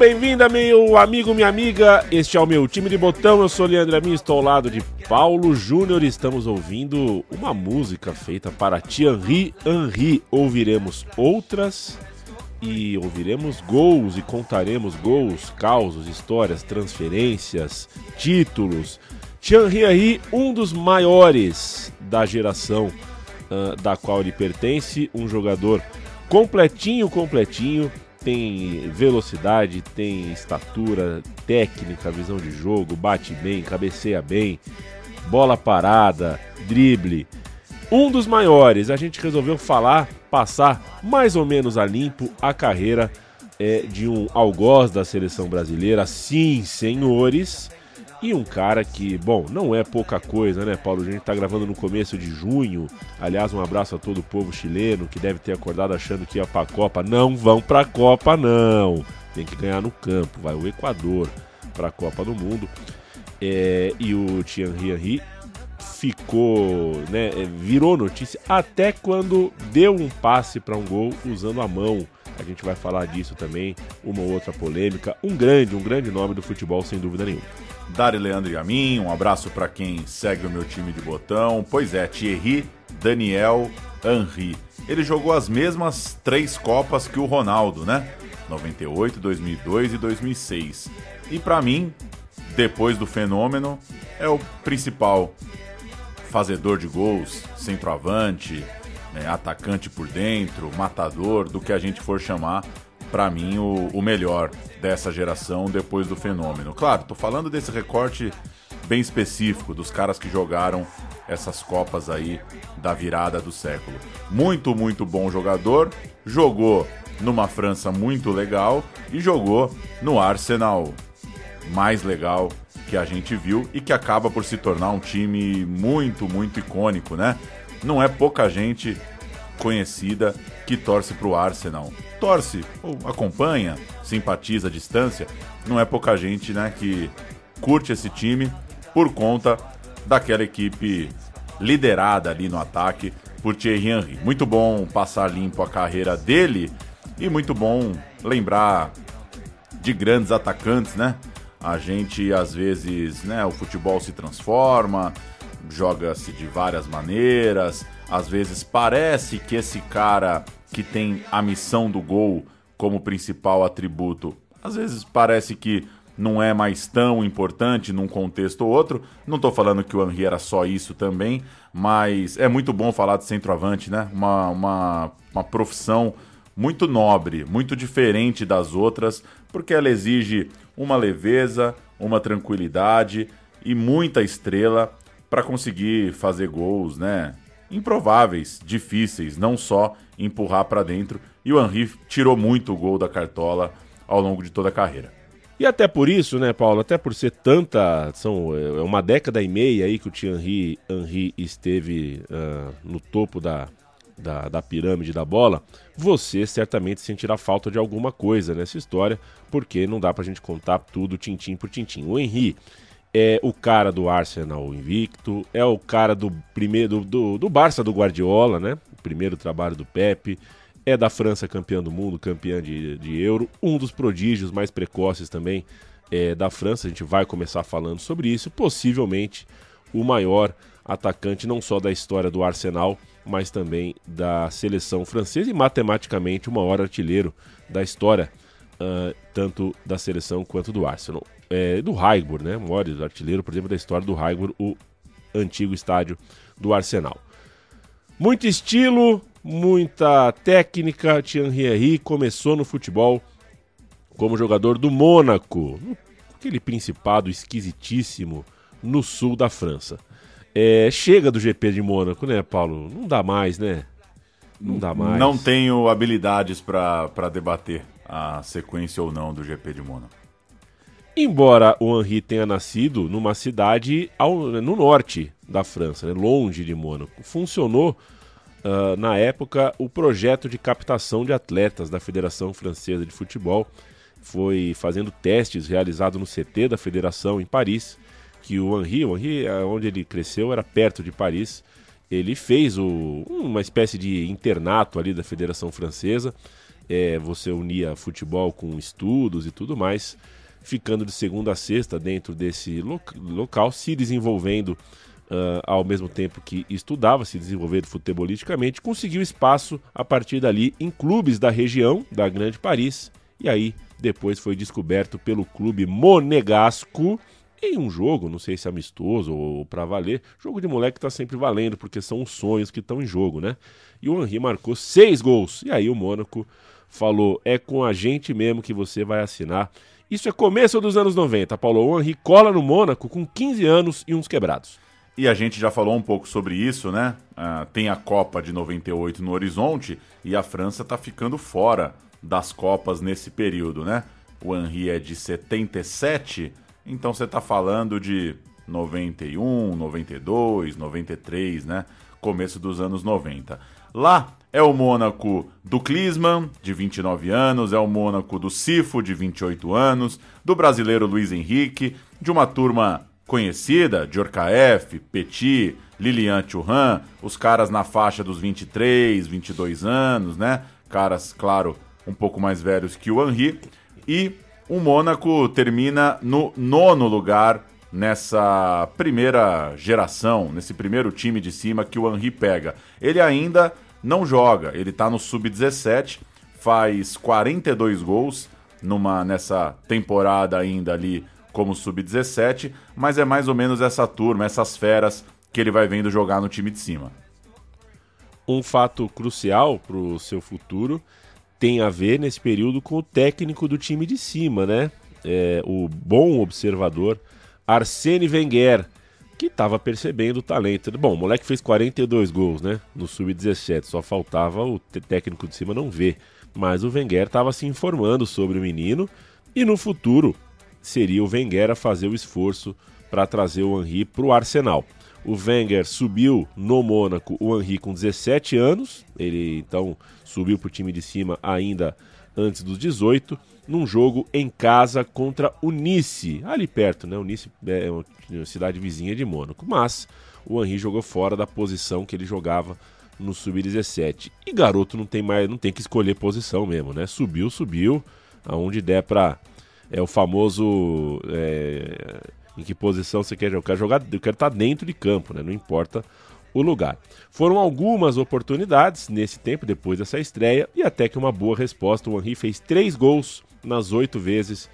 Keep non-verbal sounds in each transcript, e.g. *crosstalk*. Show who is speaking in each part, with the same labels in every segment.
Speaker 1: Bem-vinda, meu amigo, minha amiga. Este é o meu time de botão. Eu sou Leandro Amin, estou ao lado de Paulo Júnior. Estamos ouvindo uma música feita para Thierry Henry. Ouviremos outras e ouviremos gols e contaremos gols, causos, histórias, transferências, títulos. Thierry Henry, um dos maiores da geração uh, da qual ele pertence, um jogador completinho, completinho tem velocidade, tem estatura, técnica, visão de jogo, bate bem, cabeceia bem, bola parada, drible. Um dos maiores, a gente resolveu falar, passar mais ou menos a limpo a carreira é, de um algoz da seleção brasileira. Sim, senhores, e um cara que, bom, não é pouca coisa, né, Paulo? A gente tá gravando no começo de junho. Aliás, um abraço a todo o povo chileno que deve ter acordado achando que ia pra Copa. Não vão pra Copa, não. Tem que ganhar no campo. Vai o Equador pra Copa do Mundo. É, e o Thierry Henry ficou, né, é, virou notícia até quando deu um passe para um gol usando a mão. A gente vai falar disso também, uma ou outra polêmica. Um grande, um grande nome do futebol, sem dúvida nenhuma.
Speaker 2: Dari Leandro e a mim, um abraço para quem segue o meu time de botão. Pois é, Thierry, Daniel, Henry. Ele jogou as mesmas três Copas que o Ronaldo, né? 98, 2002 e 2006. E para mim, depois do fenômeno, é o principal fazedor de gols, centroavante, né, atacante por dentro, matador, do que a gente for chamar para mim, o, o, melhor dessa geração depois do fenômeno. Claro, tô falando desse recorte bem específico dos caras que jogaram essas Copas aí da virada do século. Muito, muito bom jogador, jogou numa França muito legal e jogou no Arsenal mais legal que a gente viu e que acaba por se tornar um time muito, muito icônico, né? Não é pouca gente conhecida que torce para o Arsenal. Torce ou acompanha, simpatiza à distância. Não é pouca gente né, que curte esse time por conta daquela equipe liderada ali no ataque por Thierry Henry. Muito bom passar limpo a carreira dele e muito bom lembrar de grandes atacantes, né? A gente às vezes, né, o futebol se transforma, joga-se de várias maneiras, às vezes parece que esse cara que tem a missão do gol como principal atributo, às vezes parece que não é mais tão importante num contexto ou outro. Não estou falando que o Henry era só isso também, mas é muito bom falar de centroavante, né? Uma, uma, uma profissão muito nobre, muito diferente das outras, porque ela exige uma leveza, uma tranquilidade e muita estrela para conseguir fazer gols, né? Improváveis, difíceis, não só empurrar para dentro. E o Henry tirou muito o gol da cartola ao longo de toda a carreira.
Speaker 1: E até por isso, né, Paulo? Até por ser tanta. São, é uma década e meia aí que o Thierry Henry esteve uh, no topo da, da, da, pirâmide da bola. Você certamente sentirá falta de alguma coisa nessa história, porque não dá pra gente contar tudo tintim por tintim. O Henry é o cara do Arsenal invicto, é o cara do primeiro do, do Barça do Guardiola, né? O primeiro trabalho do Pepe, é da França campeã do mundo, campeã de, de Euro, um dos prodígios mais precoces também é, da França. A gente vai começar falando sobre isso, possivelmente o maior atacante não só da história do Arsenal, mas também da seleção francesa e matematicamente o maior artilheiro da história, uh, tanto da seleção quanto do Arsenal é, do Highbury, né? Maior artilheiro, por exemplo, da história do Highbury, o antigo estádio do Arsenal. Muito estilo, muita técnica. Thierry Henry começou no futebol como jogador do Mônaco, aquele principado esquisitíssimo no sul da França. É, chega do GP de Mônaco, né, Paulo? Não dá mais, né? Não dá mais.
Speaker 2: Não tenho habilidades para debater a sequência ou não do GP de Mônaco.
Speaker 1: Embora o Henri tenha nascido numa cidade ao, no norte da França, né, longe de Mônaco, funcionou uh, na época o projeto de captação de atletas da Federação Francesa de Futebol foi fazendo testes realizados no CT da federação em Paris, que o Henri, o Henri, é onde ele cresceu, era perto de Paris. Ele fez o, uma espécie de internato ali da Federação Francesa. É, você unia futebol com estudos e tudo mais, ficando de segunda a sexta dentro desse local, se desenvolvendo uh, ao mesmo tempo que estudava, se desenvolvendo futebolisticamente, conseguiu espaço a partir dali em clubes da região da Grande Paris e aí depois foi descoberto pelo clube monegasco em um jogo, não sei se amistoso ou para valer. Jogo de moleque tá sempre valendo, porque são os sonhos que estão em jogo, né? E o Henri marcou seis gols. E aí o Mônaco falou: é com a gente mesmo que você vai assinar. Isso é começo dos anos 90. Paulo Henri cola no Mônaco com 15 anos e uns quebrados.
Speaker 2: E a gente já falou um pouco sobre isso, né? Ah, tem a Copa de 98 no horizonte e a França tá ficando fora das Copas nesse período, né? O Henry é de 77, então você está falando de 91, 92, 93, né? Começo dos anos 90. Lá é o Mônaco do Klinsmann, de 29 anos, é o Mônaco do Sifo, de 28 anos, do brasileiro Luiz Henrique, de uma turma conhecida, Djorkaeff, Petit, Lilian Thuram, os caras na faixa dos 23, 22 anos, né? Caras, claro, um pouco mais velhos que o Henri. E o Mônaco termina no nono lugar nessa primeira geração, nesse primeiro time de cima que o Henri pega. Ele ainda não joga, ele está no sub-17, faz 42 gols numa nessa temporada ainda ali como sub-17, mas é mais ou menos essa turma, essas feras que ele vai vendo jogar no time de cima.
Speaker 1: Um fato crucial para o seu futuro tem a ver nesse período com o técnico do time de cima, né? É, o bom observador Arsene Wenger, que estava percebendo o talento. Bom, o moleque fez 42 gols, né? No sub-17, só faltava o técnico de cima não ver. Mas o Wenger estava se informando sobre o menino e no futuro seria o Wenger a fazer o esforço para trazer o Henry para o Arsenal. O Wenger subiu no Mônaco o Henry com 17 anos, ele então subiu para o time de cima ainda antes dos 18, num jogo em casa contra o Nice, ali perto, né? O Nice é uma cidade vizinha de Mônaco, mas o Henry jogou fora da posição que ele jogava no sub-17. E garoto não tem mais, não tem que escolher posição mesmo, né? Subiu, subiu, aonde der para é o famoso é, em que posição você quer jogar. Eu quero estar dentro de campo, né? Não importa o lugar. Foram algumas oportunidades nesse tempo, depois dessa estreia, e até que uma boa resposta. O Henry fez três gols nas oito vezes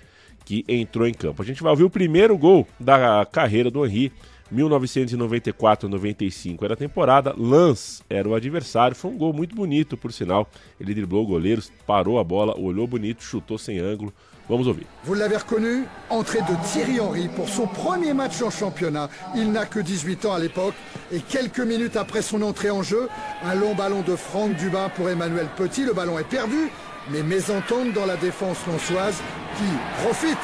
Speaker 1: que entrou em campo. A gente vai ouvir o primeiro gol da carreira do Henry, 1994-95 era a temporada. Lance era o adversário. Foi um gol muito bonito, por sinal. Ele driblou o goleiro, parou a bola, olhou bonito, chutou sem ângulo.
Speaker 3: Vous l'avez reconnu, entrée de Thierry Henry pour son premier match en championnat. Il n'a que 18 ans à l'époque et quelques minutes après son entrée en jeu, un long ballon de Franck Dubin pour Emmanuel Petit. Le ballon est perdu, mais mésentente dans la défense lançoise qui profite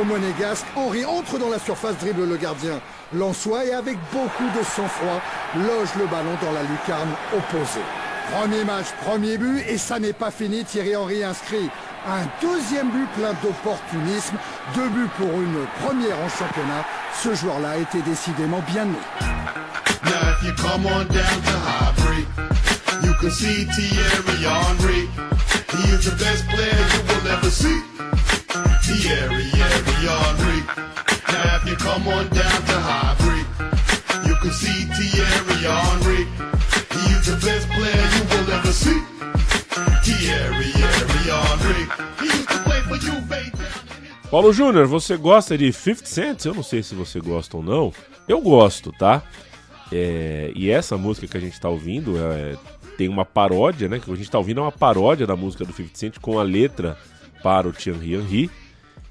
Speaker 3: au monégasque. Henry entre dans la surface, dribble le gardien Lançois et avec beaucoup de sang-froid loge le ballon dans la lucarne opposée. Premier match, premier but et ça n'est pas fini. Thierry Henry inscrit un deuxième but plein d'opportunisme. Deux buts pour une première en championnat. Ce joueur-là était décidément bien né.
Speaker 1: Paulo Júnior, você gosta de 50 Cent? Eu não sei se você gosta ou não. Eu gosto, tá? É, e essa música que a gente está ouvindo é, tem uma paródia, né? Que a gente está ouvindo é uma paródia da música do 50 Cent com a letra para o Thierry Henry.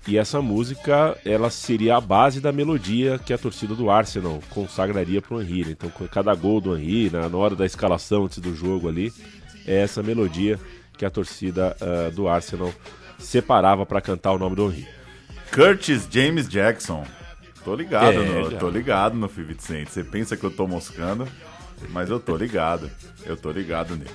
Speaker 1: E essa música, ela seria a base da melodia que a torcida do Arsenal consagraria para o Henry. Né? Então, cada gol do Henry, na hora da escalação antes do jogo ali, é essa melodia que a torcida uh, do Arsenal separava para cantar o nome do Henry.
Speaker 2: Curtis James Jackson. Tô ligado, é, no, tô ligado no 50 Cent. Você pensa que eu tô moscando, mas eu tô ligado. Eu tô ligado nele.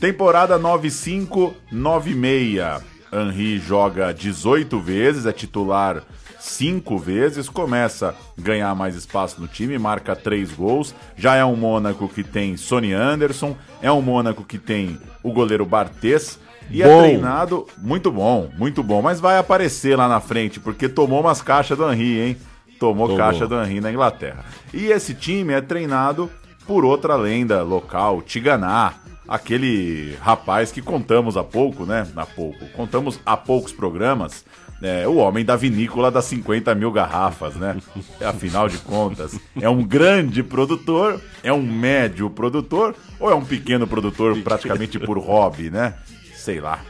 Speaker 2: Temporada 95-96. Henry joga 18 vezes, é titular 5 vezes, começa a ganhar mais espaço no time, marca 3 gols. Já é um Mônaco que tem Sonny Anderson, é um Mônaco que tem o goleiro Bartes. E é bom. é treinado muito bom, muito bom. Mas vai aparecer lá na frente, porque tomou umas caixas do Henry, hein? Tomou, Tomou. caixa do Henry na Inglaterra. E esse time é treinado por outra lenda local, Tiganá, aquele rapaz que contamos há pouco, né? Há pouco. Contamos há poucos programas. É, o homem da vinícola das 50 mil garrafas, né? Afinal de contas, é um grande produtor, é um médio produtor ou é um pequeno produtor praticamente por hobby, né? Sei lá,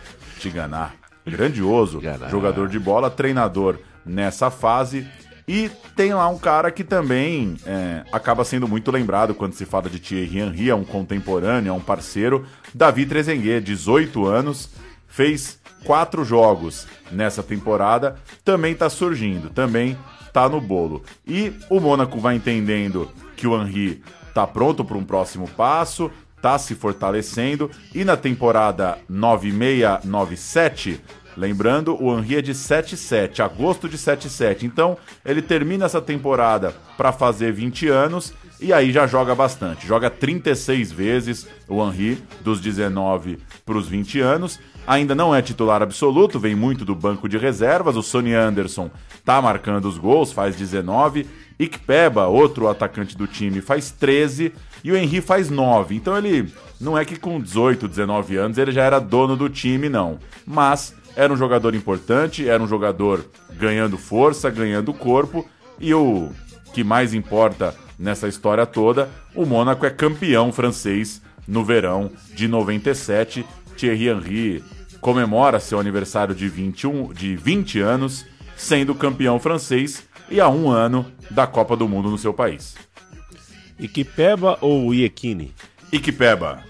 Speaker 2: Tiganá. Grandioso, jogador de bola, treinador nessa fase e tem lá um cara que também é, acaba sendo muito lembrado quando se fala de Thierry Henry, é um contemporâneo, é um parceiro. Davi Trezeguet, 18 anos, fez quatro jogos nessa temporada, também está surgindo, também está no bolo. E o Mônaco vai entendendo que o Henry está pronto para um próximo passo, está se fortalecendo, e na temporada 9697 Lembrando, o Henry é de 7-7, agosto de 7-7. Então, ele termina essa temporada para fazer 20 anos e aí já joga bastante. Joga 36 vezes o Henry, dos 19 para os 20 anos. Ainda não é titular absoluto, vem muito do banco de reservas. O Sonny Anderson tá marcando os gols, faz 19. Ikpeba, outro atacante do time, faz 13 e o Henry faz 9. Então ele não é que com 18, 19 anos ele já era dono do time, não. Mas era um jogador importante, era um jogador ganhando força, ganhando corpo, e o que mais importa nessa história toda, o Mônaco é campeão francês no verão de 97. Thierry Henry comemora seu aniversário de 21, de 20 anos, sendo campeão francês e a um ano da Copa do Mundo no seu país.
Speaker 1: Iquipeba ou Iekine?
Speaker 2: Iquipeba.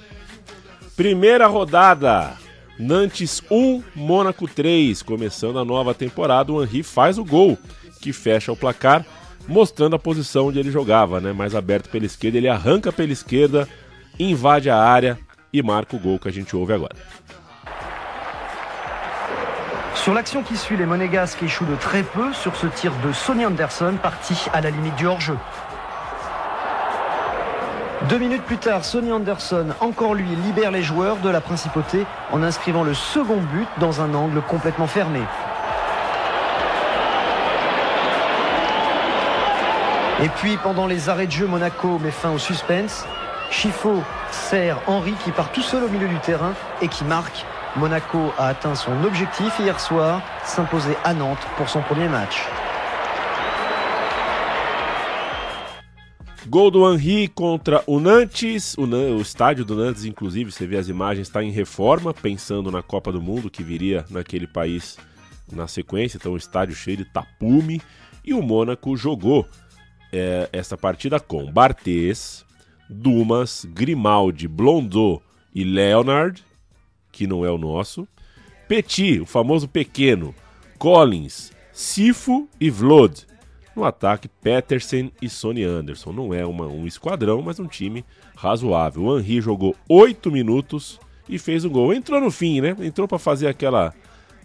Speaker 1: Primeira rodada. Nantes 1, Mônaco 3. Começando a nova temporada, o Henry faz o gol, que fecha o placar, mostrando a posição onde ele jogava, né? Mais aberto pela esquerda, ele arranca pela esquerda, invade a área e marca o gol que a gente ouve agora.
Speaker 4: Sur l'action qui suit, les Monégasques échouent de très peu sur ce tir de Sonny Anderson, parti à la limite du hors-jeu. Deux minutes plus tard, Sonny Anderson, encore lui, libère les joueurs de la principauté en inscrivant le second but dans un angle complètement fermé. Et puis, pendant les arrêts de jeu, Monaco met fin au suspense. Chifo sert Henri qui part tout seul au milieu du terrain et qui marque. Monaco a atteint son objectif hier soir, s'imposer à Nantes pour son premier match.
Speaker 1: Gol do Henry contra o Nantes. O, o, estádio do Nantes, inclusive, você vê as imagens, está em reforma, pensando na Copa do Mundo que viria naquele país na sequência. Então, o estádio cheio de tapume. E o Mônaco jogou é, essa partida com Barthez, Dumas, Grimaldi, Blondeau e Leonard, que não é o nosso. Petit, o famoso pequeno. Collins, Sifo e Vlod. No ataque, Petersen e Sonny Anderson. Não é uma, um esquadrão, mas um time razoável. O Henry jogou 8 minutos e fez um gol. Entrou no fim, né? Entrou para fazer aquela,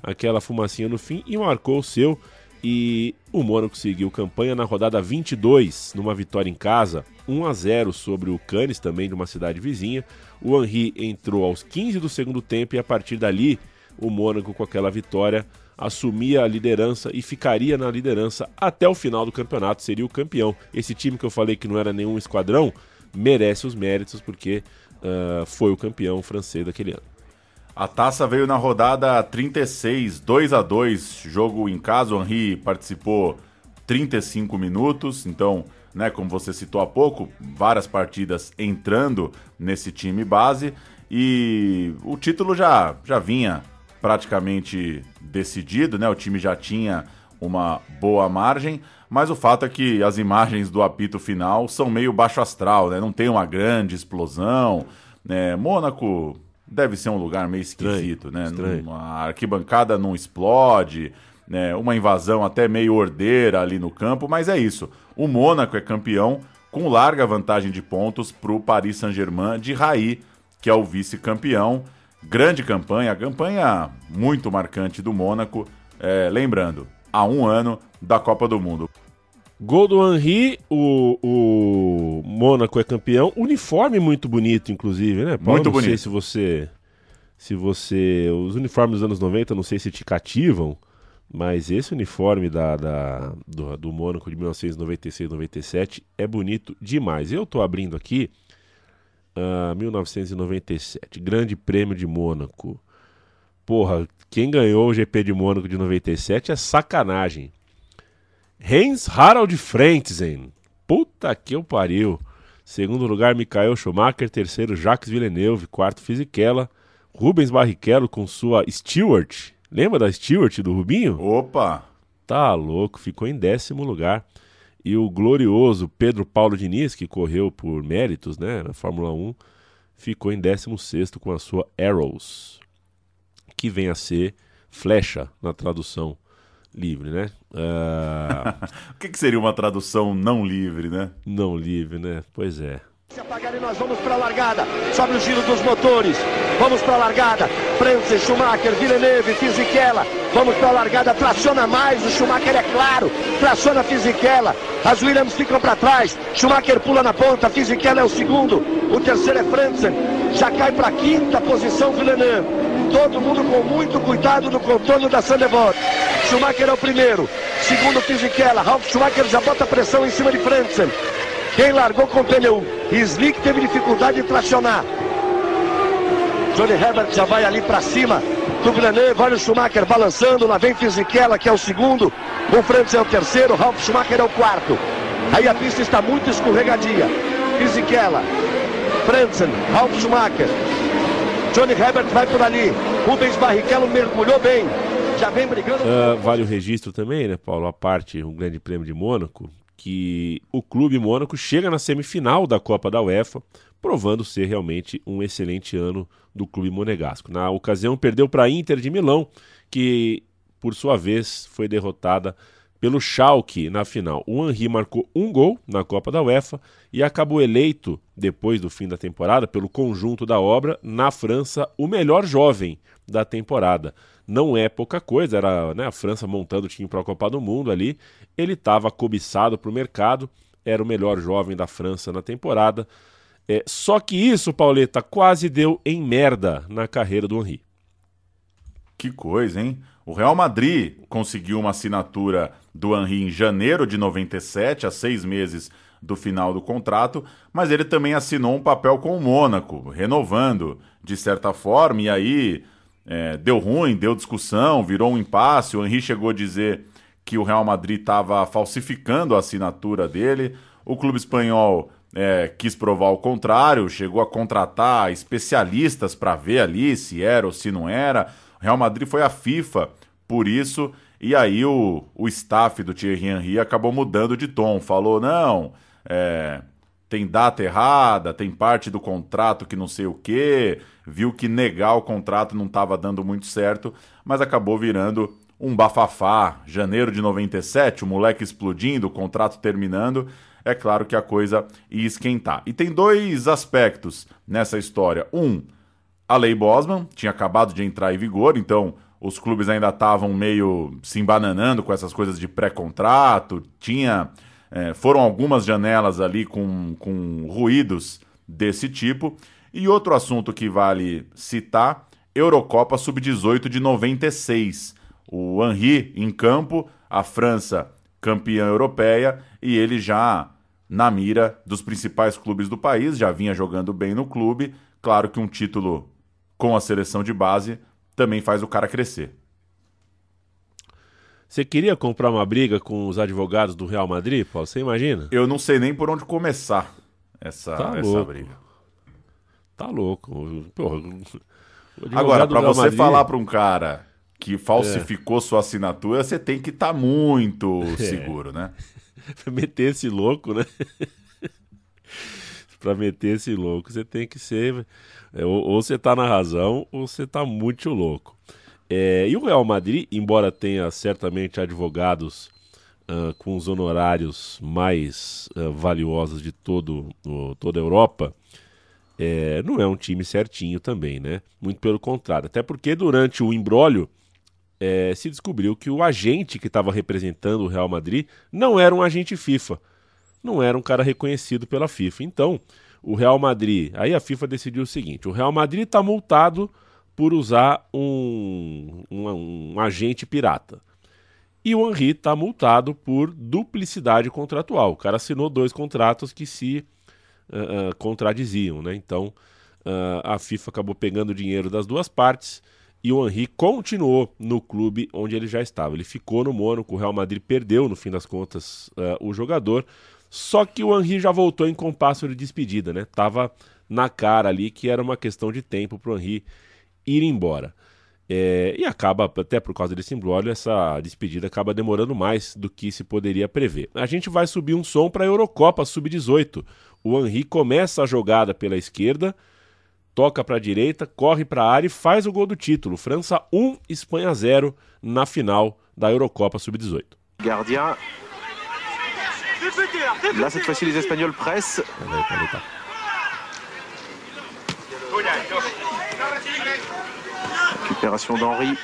Speaker 1: aquela fumacinha no fim e marcou o seu. E o Mônaco seguiu campanha na rodada 22, numa vitória em casa, 1 a 0 sobre o Cannes, também de uma cidade vizinha. O Henry entrou aos 15 do segundo tempo e a partir dali, o Mônaco com aquela vitória assumia a liderança e ficaria na liderança até o final do campeonato, seria o campeão. Esse time que eu falei que não era nenhum esquadrão merece os méritos porque uh, foi o campeão francês daquele ano.
Speaker 2: A taça veio na rodada 36, 2 a 2 jogo em casa. O Henry participou 35 minutos, então né? Como você citou há pouco, várias partidas entrando nesse time base e o título já, já vinha praticamente decidido, né? O time já tinha uma boa margem, mas o fato é que as imagens do apito final são meio baixo astral, né? Não tem uma grande explosão. Né? Mônaco deve ser um lugar meio esquisito, estranho, né? Estranho. A arquibancada não explode, né? Uma invasão até meio ordeira ali no campo, mas é isso. O Mônaco é campeão com larga vantagem de pontos para o Paris Saint-Germain de Raí, que é o vice-campeão. Grande campanha, campanha muito marcante do Mônaco. É, lembrando, há um ano da Copa do Mundo.
Speaker 1: Gol do Henry, o, o Mônaco é campeão. Uniforme muito bonito, inclusive, né? Paulo,
Speaker 2: muito
Speaker 1: não
Speaker 2: bonito.
Speaker 1: sei se você. Se você. Os uniformes dos anos 90, não sei se te cativam, mas esse uniforme da, da do, do Mônaco de 1996-97 é bonito demais. Eu tô abrindo aqui. Uh, 1997, Grande Prêmio de Mônaco. Porra, quem ganhou o GP de Mônaco de 97 é sacanagem. Heinz Harald Frentzen. Puta que eu pariu. Segundo lugar, Michael Schumacher. Terceiro, Jacques Villeneuve. Quarto, Fisichella. Rubens Barrichello com sua Stewart. Lembra da Stewart do Rubinho?
Speaker 2: Opa!
Speaker 1: Tá louco, ficou em décimo lugar. E o glorioso Pedro Paulo Diniz, que correu por méritos né, na Fórmula 1, ficou em décimo sexto com a sua Arrows, que vem a ser flecha na tradução livre, né? Uh... *laughs*
Speaker 2: o que, que, seria uma tradução não livre, né?
Speaker 1: Não livre, né? Pois é.
Speaker 5: Se apagar e nós vamos para a largada. Sobe o giro dos motores. Vamos para a largada. França, Schumacher, Villeneuve, Fisichella. Vamos para a largada. Traciona mais. O Schumacher é claro. Traciona Fisichella. As Williams ficam para trás. Schumacher pula na ponta. Fisichella é o segundo. O terceiro é Franzen. Já cai para a quinta posição Villeneuve. Todo mundo com muito cuidado no contorno da Sandevot. Schumacher é o primeiro. Segundo Fisichella. Ralf Schumacher já bota pressão em cima de Franzen. Quem largou com o pneu Slick teve dificuldade de tracionar. Johnny Herbert já vai ali para cima do Villeneuve. Olha o Schumacher balançando. Lá vem Fisichella, que é o segundo. O Franz é o terceiro. Ralf Schumacher é o quarto. Aí a pista está muito escorregadia. Fisichella, Franzen, Ralf Schumacher. Johnny Herbert vai por ali. Rubens Barrichello mergulhou bem. Já vem brigando.
Speaker 1: Uh, vale o registro também, né, Paulo? A parte, um grande prêmio de Mônaco, que o Clube Mônaco chega na semifinal da Copa da UEFA, provando ser realmente um excelente ano do Clube Monegasco. Na ocasião, perdeu para a Inter de Milão, que por sua vez foi derrotada pelo Schalke na final. O Henry marcou um gol na Copa da UEFA e acabou eleito, depois do fim da temporada, pelo conjunto da obra, na França, o melhor jovem da temporada. Não é pouca coisa, era né, a França montando o time para a Copa do Mundo ali. Ele estava cobiçado para o mercado, era o melhor jovem da França na temporada. É, só que isso, Pauleta, quase deu em merda na carreira do Henry.
Speaker 2: Que coisa, hein? O Real Madrid conseguiu uma assinatura do Henry em janeiro de 97, a seis meses do final do contrato, mas ele também assinou um papel com o Mônaco, renovando de certa forma, e aí é, deu ruim, deu discussão, virou um impasse. O Henry chegou a dizer que o Real Madrid estava falsificando a assinatura dele. O clube espanhol é, quis provar o contrário, chegou a contratar especialistas para ver ali se era ou se não era. O Real Madrid foi à FIFA por isso, e aí o, o staff do Thierry Henry acabou mudando de tom. Falou: não, é, tem data errada, tem parte do contrato que não sei o que, viu que negar o contrato não estava dando muito certo, mas acabou virando um bafafá. Janeiro de 97, o moleque explodindo, o contrato terminando. É claro que a coisa ia esquentar. E tem dois aspectos nessa história. Um, a lei Bosman tinha acabado de entrar em vigor, então os clubes ainda estavam meio se embananando com essas coisas de pré-contrato, tinha. É, foram algumas janelas ali com, com ruídos desse tipo. E outro assunto que vale citar: Eurocopa Sub-18 de 96. O Henri em campo, a França campeã europeia e ele já na mira dos principais clubes do país, já vinha jogando bem no clube. Claro que um título com a seleção de base também faz o cara crescer.
Speaker 1: Você queria comprar uma briga com os advogados do Real Madrid, Paulo? Você imagina?
Speaker 2: Eu não sei nem por onde começar essa,
Speaker 1: Tá
Speaker 2: essa briga.
Speaker 1: Tá louco. Porra,
Speaker 2: Agora,
Speaker 1: Real
Speaker 2: você
Speaker 1: Madrid-
Speaker 2: falar pra um cara que falsificou
Speaker 1: É.
Speaker 2: sua assinatura, você tem que estar muito *laughs* seguro, né? *laughs*
Speaker 1: pra meter esse louco, né? *laughs* pra meter esse louco, você tem que ser. é, ou, ou você tá na razão, ou você tá muito louco. É, e o Real Madrid, embora tenha certamente advogados ah, com os honorários mais ah, valiosos de todo, toda a Europa, é, não é um time certinho também, né? Muito pelo contrário. Até porque durante o imbróglio é, se descobriu que o agente que estava representando o Real Madrid não era um agente FIFA, não era um cara reconhecido pela FIFA. Então, o Real Madrid, aí a FIFA decidiu o seguinte: o Real Madrid está multado por usar um, um, um agente pirata. E o Henry está multado por duplicidade contratual. O cara assinou dois contratos que se ah, contradiziam, né? Então ah, a FIFA acabou pegando o dinheiro das duas partes e o Henry continuou no clube onde ele já estava. Ele ficou no Mônaco, o Real Madrid perdeu no fim das contas ah, o jogador. Só que o Henry já voltou em compasso de despedida, né? Tava na cara ali que era uma questão de tempo para o Henry ir embora. É, e acaba, até por causa desse embrólio, essa despedida acaba demorando mais do que se poderia prever. A gente vai subir um som para a Eurocopa Sub-18. O Henry começa a jogada pela esquerda, toca para a direita, corre para a área e faz o gol do título. França 1, Espanha 0 na final da Eurocopa Sub-18.
Speaker 6: Gardien. Là, cette fois-ci, les Espagnols pressent. Récupération d'Henri.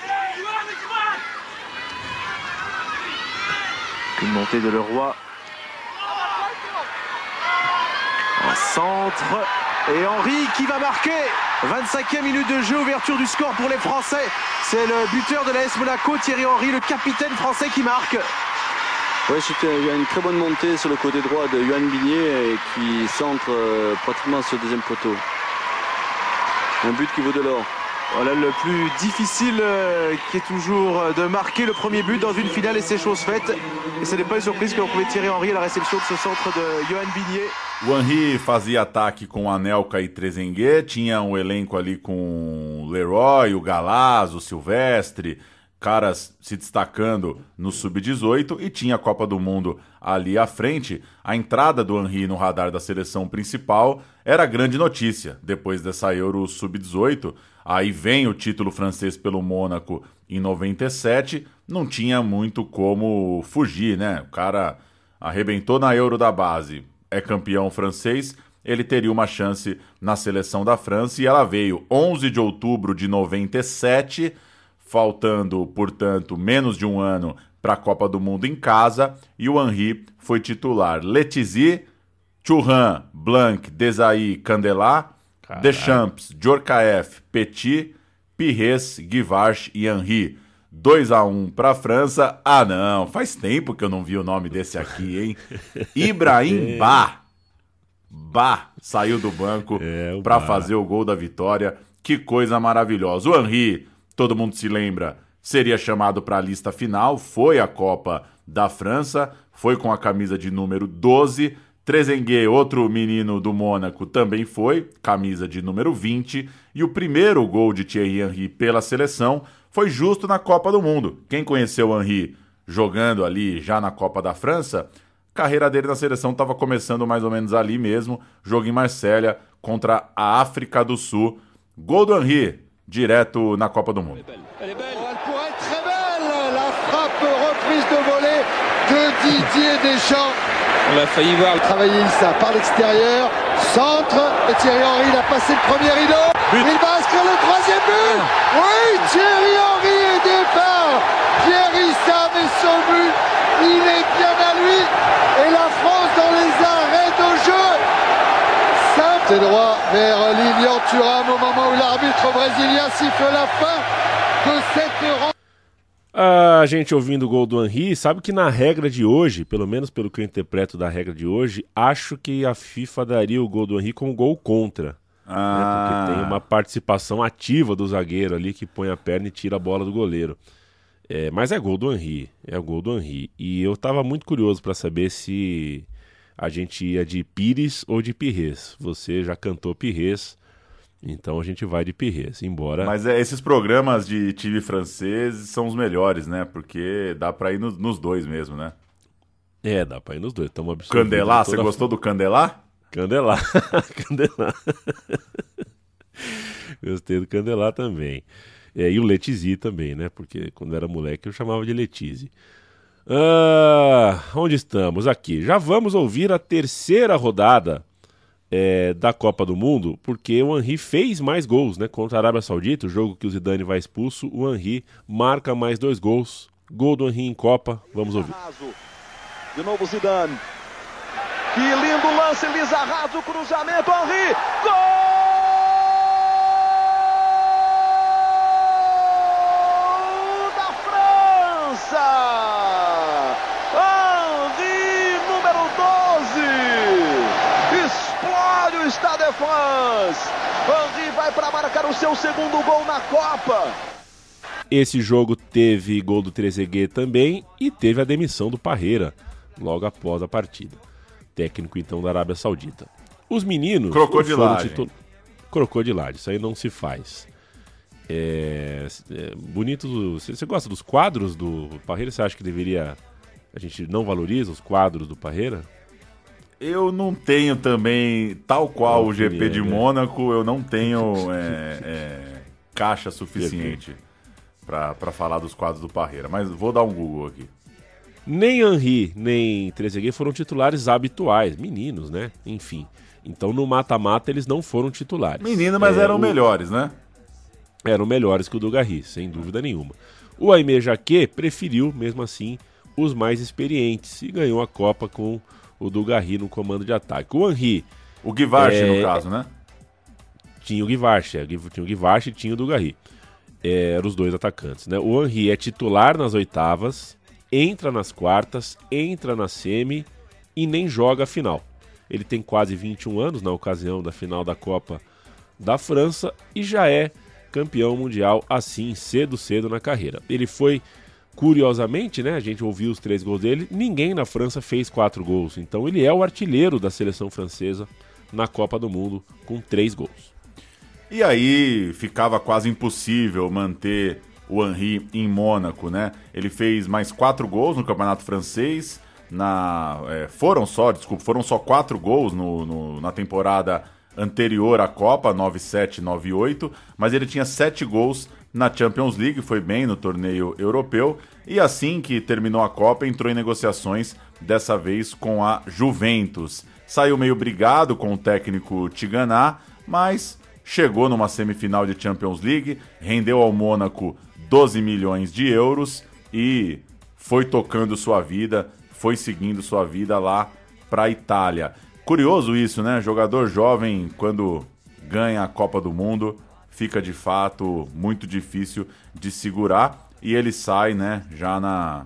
Speaker 6: Une montée de Leroy. Un centre. Et Henri qui va marquer. 25e minute de jeu, ouverture du score pour les Français. C'est le buteur de l'AS Monaco, Thierry Henry, le capitaine français qui marque.
Speaker 7: Ouais, c'était une très bonne montée sur le côté droit de Yohan Bigné qui centre euh, pratiquement le deuxième poteau. Un but qui vaut de l'or.
Speaker 6: Voilà le plus difficile euh, qui est toujours euh, de marquer le premier but dans une finale et c'est chose faite. Et ce n'est pas une surprise que l'on pouvait Thierry Henry à la réception de ce centre de Johan Bigné.
Speaker 2: O Henry fazia ataque com Anelka e Trezenguet, tinha um elenco ali com Leroy, o Galaz, o Silvestre, caras se destacando no Sub-18 e tinha a Copa do Mundo ali à frente. A entrada do Henry no radar da seleção principal era grande notícia depois dessa Euro Sub-18. Aí vem o título francês pelo Mônaco em 97, não tinha muito como fugir, né? O cara arrebentou na Euro da base, é campeão francês, ele teria uma chance na seleção da França e ela veio 11 de outubro de 97, faltando, portanto, menos de um ano para a Copa do Mundo em casa, e o Henry foi titular. Letizy, Thuram, Blanc, Desailly, Candelá, Deschamps, Djorkaeff, Petit, Pires, Guivarch e Henry. 2 a 1 para a França. Ah, não, faz tempo que eu não vi o nome desse aqui, hein? *laughs* Ibrahim Ba. Ba saiu do banco
Speaker 1: É,
Speaker 2: para fazer o gol da vitória. Que coisa maravilhosa. O Henry, todo mundo se lembra, seria chamado para a lista final, foi a Copa da França, foi com a camisa de número 12. Trezenguet, outro menino do Mônaco, também foi, camisa de número 20. E o primeiro gol de Thierry Henry pela seleção foi justo na Copa do Mundo. Quem conheceu o Henry jogando ali já na Copa da França, a carreira dele na seleção estava começando mais ou menos ali mesmo. Jogo em Marsella contra a África do Sul. Gol do Henry, direto na Copa do Mundo.
Speaker 8: On a failli voir.
Speaker 3: Travailler ça par l'extérieur, centre, et Thierry Henry il a passé le premier rideau. Il va inscrire le troisième but. Oui, Thierry Henry est départ. Thierry Sam et son but, il est bien à lui. Et la France dans les arrêts de jeu. Simple droit vers Lilian Thuram au moment où l'arbitre brésilien siffle la fin de cette.
Speaker 1: A gente ouvindo o gol do Henry, sabe que na regra de hoje, pelo menos pelo que eu interpreto da regra de hoje, acho que a FIFA daria o gol do Henry como gol contra. né?
Speaker 2: Ah,
Speaker 1: Porque tem uma participação ativa do zagueiro ali que põe a perna e tira a bola do goleiro. É, mas é gol do Henry, é o gol do Henry. E eu tava muito curioso para saber se a gente ia de Pires ou de Pirres. Você já cantou Pirres, então a gente vai de Pirres, embora...
Speaker 2: Mas é, esses programas de time francês são os melhores, né? Porque dá pra ir no, nos dois mesmo, né?
Speaker 1: É, dá pra ir nos dois. Tamo
Speaker 2: Candelá, você gostou do Candelá?
Speaker 1: Candelá, *laughs* Candelá. *laughs* Gostei do Candelá também. É, e o Letizi também, né? Porque quando era moleque eu chamava de Letizi. Ah, onde estamos? Aqui. Já vamos ouvir a terceira rodada é, da Copa do Mundo, porque o Henry fez mais gols, né? Contra a Arábia Saudita, o jogo que o Zidane vai expulso, o Henry marca mais dois gols. Gol do Henry em Copa, vamos ouvir.
Speaker 5: De novo Zidane. Que lindo lance, Lizarrazo, cruzamento, Henry, gol! Stade de France. Henry vai para marcar o seu segundo gol na Copa.
Speaker 1: Esse jogo teve gol do Trezeguet também e teve a demissão do Parreira logo após a partida. Técnico então da Arábia Saudita. Os meninos.
Speaker 2: Crocodilagem. Titul...
Speaker 1: Crocodilagem, isso aí não se faz. É, é, bonito. Você gosta dos quadros do Parreira? Você acha que deveria. A gente não valoriza os quadros do Parreira?
Speaker 2: Eu não tenho também, tal qual o GP de né? Mônaco, eu não tenho *laughs* é, é, caixa suficiente para falar dos quadros do Parreira. Mas vou dar um Google aqui.
Speaker 1: Nem Henri, nem Trezeguet foram titulares habituais, meninos, né? Enfim. Então no mata-mata eles não foram titulares.
Speaker 2: Meninos, mas é, eram o... melhores, né?
Speaker 1: Eram melhores que o do Garri, sem dúvida nenhuma. O Aimé Jaquet preferiu, mesmo assim, os mais experientes e ganhou a Copa com o do Garri no comando de ataque. O Henri.
Speaker 2: O Guivarchi, é... no caso, né?
Speaker 1: Tinha o Guivarchi, é, tinha o Guivarchi e tinha o do Garri. É, eram os dois atacantes, né? O Henri é titular nas oitavas, entra nas quartas, entra na semi e nem joga a final. Ele tem quase 21 anos na ocasião da final da Copa da França e já é campeão mundial assim cedo cedo na carreira. Ele foi Curiosamente, né, a gente ouviu os três gols dele, ninguém na França fez quatro gols. Então ele é o artilheiro da seleção francesa na Copa do Mundo com três gols.
Speaker 2: E aí ficava quase impossível manter o Henri em Mônaco, né? Ele fez mais quatro gols no Campeonato Francês. Na, é, foram só, desculpa, foram só quatro gols no, no, na temporada anterior à Copa, 9-7, 9-8, mas ele tinha sete gols na Champions League, foi bem no torneio europeu e assim que terminou a Copa entrou em negociações, dessa vez com a Juventus. Saiu meio brigado com o técnico Tiganá, mas chegou numa semifinal de Champions League, rendeu ao Mônaco 12 milhões de euros e foi tocando sua vida, foi seguindo sua vida lá para a Itália. Curioso isso, né? Jogador jovem, quando ganha a Copa do Mundo, fica de fato muito difícil de segurar e ele sai, né, já na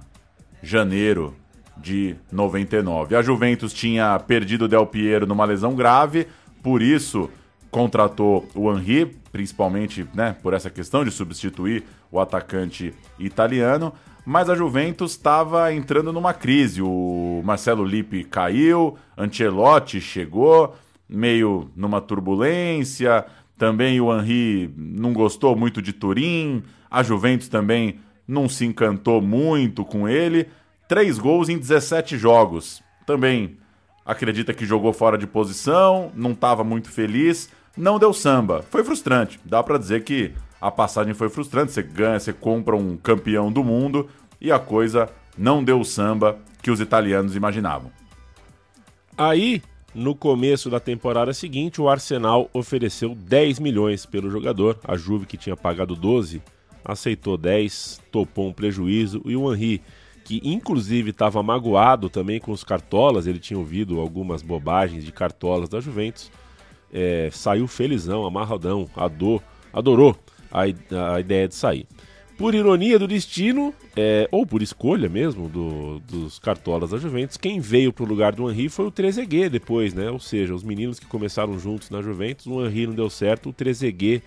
Speaker 2: janeiro de 99. A Juventus tinha perdido o Del Piero numa lesão grave, por isso contratou o Henri, principalmente, né, por essa questão de substituir o atacante italiano, mas a Juventus estava entrando numa crise. O Marcelo Lippi caiu, Ancelotti chegou, meio numa turbulência, também o Henri não gostou muito de Turim. A Juventus também não se encantou muito com ele. Três gols em 17 jogos. Também acredita que jogou fora de posição, não estava muito feliz. Não deu samba. Foi frustrante. Dá para dizer que a passagem foi frustrante. Você ganha, você compra um campeão do mundo e a coisa não deu samba que os italianos imaginavam.
Speaker 1: Aí no começo da temporada seguinte, o Arsenal ofereceu 10 milhões pelo jogador. A Juve, que tinha pagado 12, aceitou 10, topou um prejuízo. E o Henry, que inclusive estava magoado também com os cartolas, ele tinha ouvido algumas bobagens de cartolas da Juventus, é, saiu felizão, amarradão, ador, adorou a, a ideia de sair. Por ironia do destino, é, ou por escolha mesmo do, dos cartolas da Juventus, quem veio para o lugar do Henry foi o Trezeguet depois, né? Ou seja, os meninos que começaram juntos na Juventus, o Henry não deu certo, o Trezeguet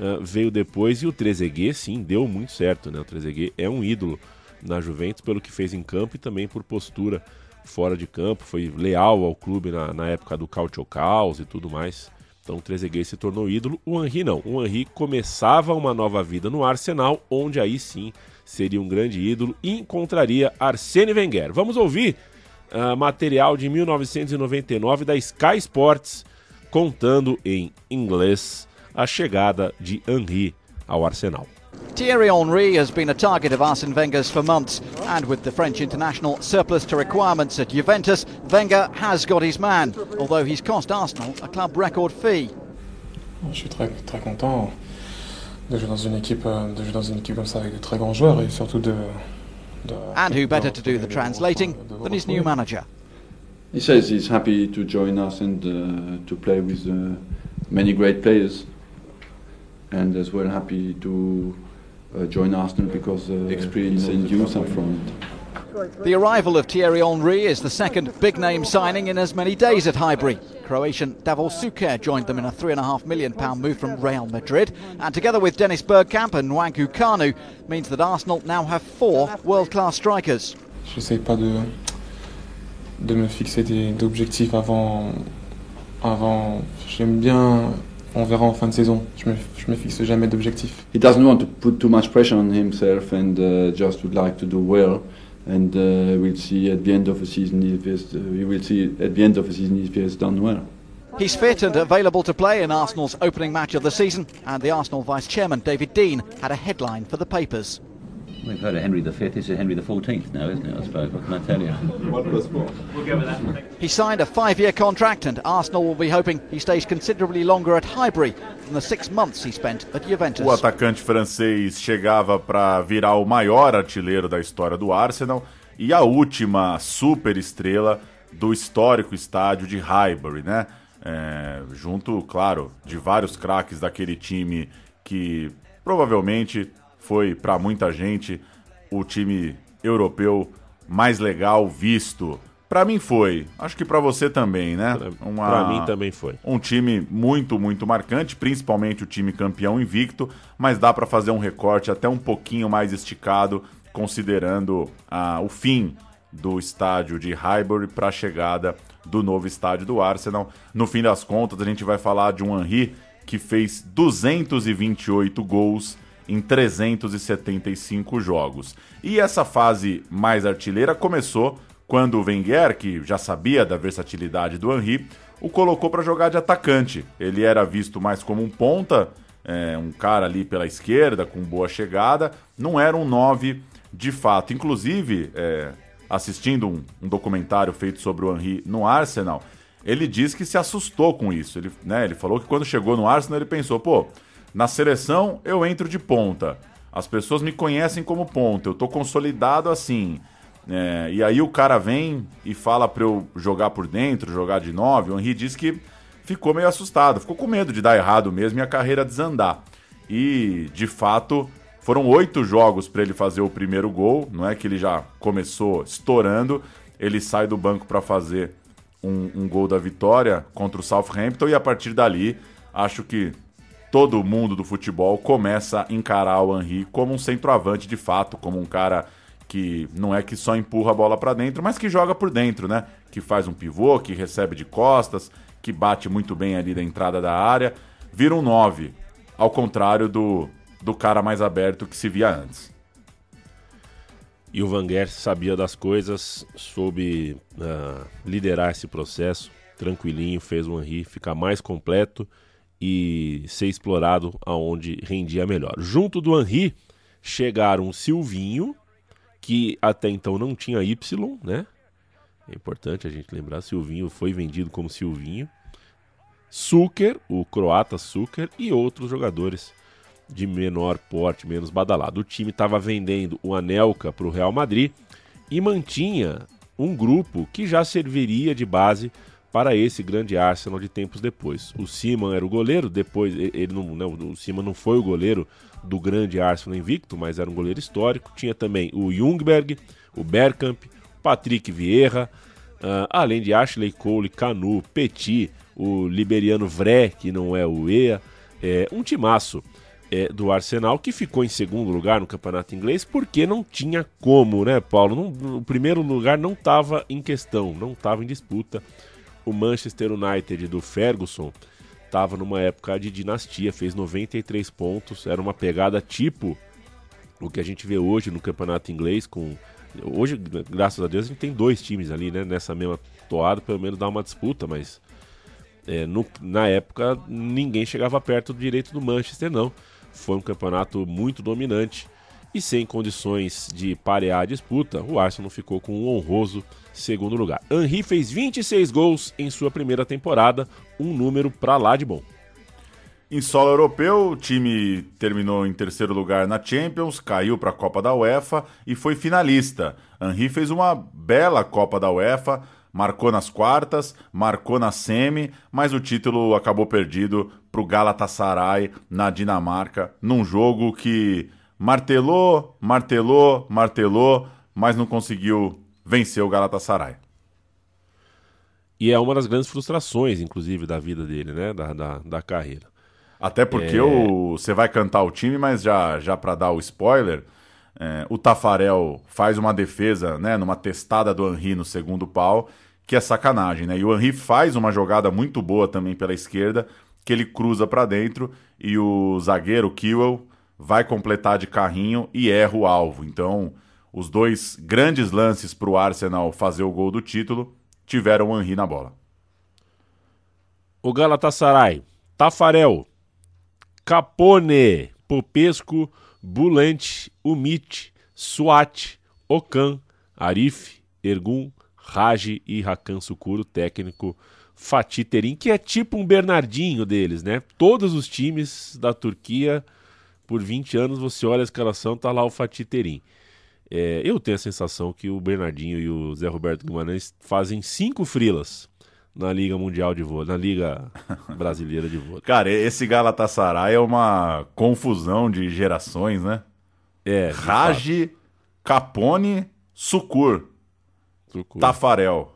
Speaker 1: uh, veio depois e o Trezeguet, sim, deu muito certo, né? O Trezeguet é um ídolo na Juventus pelo que fez em campo e também por postura fora de campo, foi leal ao clube na, na época do Cautio Caos e tudo mais. Então o Trezeguet se tornou ídolo, o Henry não. O Henry começava uma nova vida no Arsenal, onde aí sim seria um grande ídolo e encontraria Arsene Wenger. Vamos ouvir uh, material de 1999 da Sky Sports contando em inglês a chegada de Henry ao Arsenal.
Speaker 8: Thierry Henry has been a target of Arsene Wenger's for months, and with the French international surplus to requirements at Juventus, Wenger has got his man, although he's cost Arsenal a club record fee.
Speaker 9: Je suis très, très content de jouer dans une équipe, de jouer dans une équipe comme ça avec de très grands joueurs et surtout de. de
Speaker 8: and who better to do the translating than his new manager?
Speaker 10: He says he's happy to join us and uh, to play with uh, many great players, and as well happy to uh, join Arsenal because uh, experience and youth are from it.
Speaker 8: The arrival of Thierry Henry is the second big name signing in as many days at Highbury. Croatian Davor Suker joined them in a £3.5 million move from Real Madrid, and together with Dennis Bergkamp and Nwanku Kanu, means that Arsenal now have four world class strikers.
Speaker 9: J'essaie pas de, de me fixer des objectifs avant. avant J'aime bien on verra en fin de saison. Je me, je me fixe jamais d'objectif.
Speaker 10: He doesn't want to put too much pressure on himself and uh, just would like to do well. And uh, we'll see at the end of the season if uh, we will see at the end of the season if he has done well.
Speaker 8: He's fit and available to play in Arsenal's opening match of the season, and the Arsenal vice chairman David Dean had a headline for the papers.
Speaker 11: We've heard of Henry V. This is Henry XIV now, isn't it? I suppose. What can I tell you? One plus four.
Speaker 8: We'll go with that. He signed a five-year contract, and Arsenal will be hoping he stays considerably longer at Highbury than the six months he spent at Juventus.
Speaker 2: O atacante francês chegava para virar o maior artilheiro da história do Arsenal e a última super estrela do histórico estádio de Highbury, né? É, junto, claro, de vários craques daquele time que provavelmente foi para muita gente o time europeu mais legal visto. Para mim foi, acho que para você também, né?
Speaker 1: Para mim também foi.
Speaker 2: Um time muito, muito marcante, principalmente o time campeão invicto, mas dá para fazer um recorte até um pouquinho mais esticado, considerando ah, o fim do estádio de Highbury para a chegada do novo estádio do Arsenal. No fim das contas, a gente vai falar de um Henry que fez 228 gols em 375 jogos. E essa fase mais artilheira começou quando o Wenger, que já sabia da versatilidade do Henry, o colocou para jogar de atacante. Ele era visto mais como um ponta, é, um cara ali pela esquerda com boa chegada, não era um 9 de fato. Inclusive, é, assistindo um, um, documentário feito sobre o Henry no Arsenal, ele diz que se assustou com isso. Ele, né, ele falou que quando chegou no Arsenal ele pensou, pô, na seleção, eu entro de ponta. As pessoas me conhecem como ponta. Eu tô consolidado assim. É, e aí o cara vem e fala para eu jogar por dentro, jogar de nove. O Henry disse que ficou meio assustado, ficou com medo de dar errado mesmo e a carreira desandar. E de fato foram oito jogos para ele fazer o primeiro gol. Não é que ele já começou estourando. Ele sai do banco para fazer um, um gol da vitória contra o Southampton e a partir dali acho que todo mundo do futebol começa a encarar o Henry como um centroavante de fato, como um cara que não é que só empurra a bola para dentro, mas que joga por dentro, né? Que faz um pivô, que recebe de costas, que bate muito bem ali da entrada da área, vira um 9, ao contrário do, do cara mais aberto que se via antes.
Speaker 1: E o Wenger sabia das coisas, soube uh, liderar esse processo, tranquilinho, fez o Henry ficar mais completo e ser explorado aonde rendia melhor. Junto do Henri chegaram Silvinho, que até então não tinha Y, né? É importante a gente lembrar, Silvinho foi vendido como Silvinho. Suker, o croata Suker e outros jogadores de menor porte, menos badalado. O time estava vendendo o Anelka para o Real Madrid e mantinha um grupo que já serviria de base para esse grande Arsenal de tempos depois. O Simon era o goleiro, depois ele não, não, o Simon não foi o goleiro do grande Arsenal invicto, mas era um goleiro histórico. Tinha também o Jungberg, o Bergkamp, Patrick Vieira, uh, além de Ashley Cole, Canu, Petit, o liberiano Vré, que não é o EA, É, um timaço é, do Arsenal que ficou em segundo lugar no campeonato inglês porque não tinha como, né, Paulo? Não, o primeiro lugar não estava em questão, não estava em disputa. O Manchester United do Ferguson estava numa época de dinastia, fez 93 pontos, era uma pegada tipo o que a gente vê hoje no campeonato inglês com hoje, graças a Deus, a gente tem dois times ali, né, nessa mesma toada, pelo menos dá uma disputa, mas é, no, na época ninguém chegava perto do direito do Manchester, não. Foi um campeonato muito dominante e sem condições de parear a disputa, o Arsenal ficou com um honroso segundo lugar. Henry fez 26 gols em sua primeira temporada, um número pra lá de bom.
Speaker 2: Em solo europeu, o time terminou em terceiro lugar na Champions, caiu para a Copa da UEFA e foi finalista. Henry fez uma bela Copa da UEFA, marcou nas quartas, marcou na semi, mas o título acabou perdido para o Galatasaray na Dinamarca, num jogo que martelou, martelou, martelou, mas não conseguiu vencer o Galatasaray.
Speaker 1: E é uma das grandes frustrações, inclusive, da vida dele, né? Da, da, da carreira.
Speaker 2: Até porque é... o, você vai cantar o time, mas já, já para dar o spoiler, é, o Tafarel faz uma defesa, né, numa testada do Henry no segundo pau, que é sacanagem, né? E o Henry faz uma jogada muito boa também pela esquerda, que ele cruza para dentro e o zagueiro Kewell vai completar de carrinho e erra o alvo. Então, os dois grandes lances para o Arsenal fazer o gol do título tiveram o Henry na bola.
Speaker 1: O Galatasaray, Tafarel, Capone, Popesco, Bulante, Umit, Suat, Okan, Arif, Ergun, Raji e Hakan Sukuro, técnico Fatih Terim, que é tipo um Bernardinho deles, né? Todos os times da Turquia, por 20 anos, você olha a escalação, tá lá o Fatih Terim. É, eu tenho a sensação que o Bernardinho e o Zé Roberto Guimarães fazem cinco frilas na Liga Mundial de Vôlei, na Liga *laughs* Brasileira de Vôlei.
Speaker 2: Cara, esse Galatasaray é uma confusão de gerações, né?
Speaker 1: É.
Speaker 2: Raji, Capone, Sucur, Sucur. Tafarel,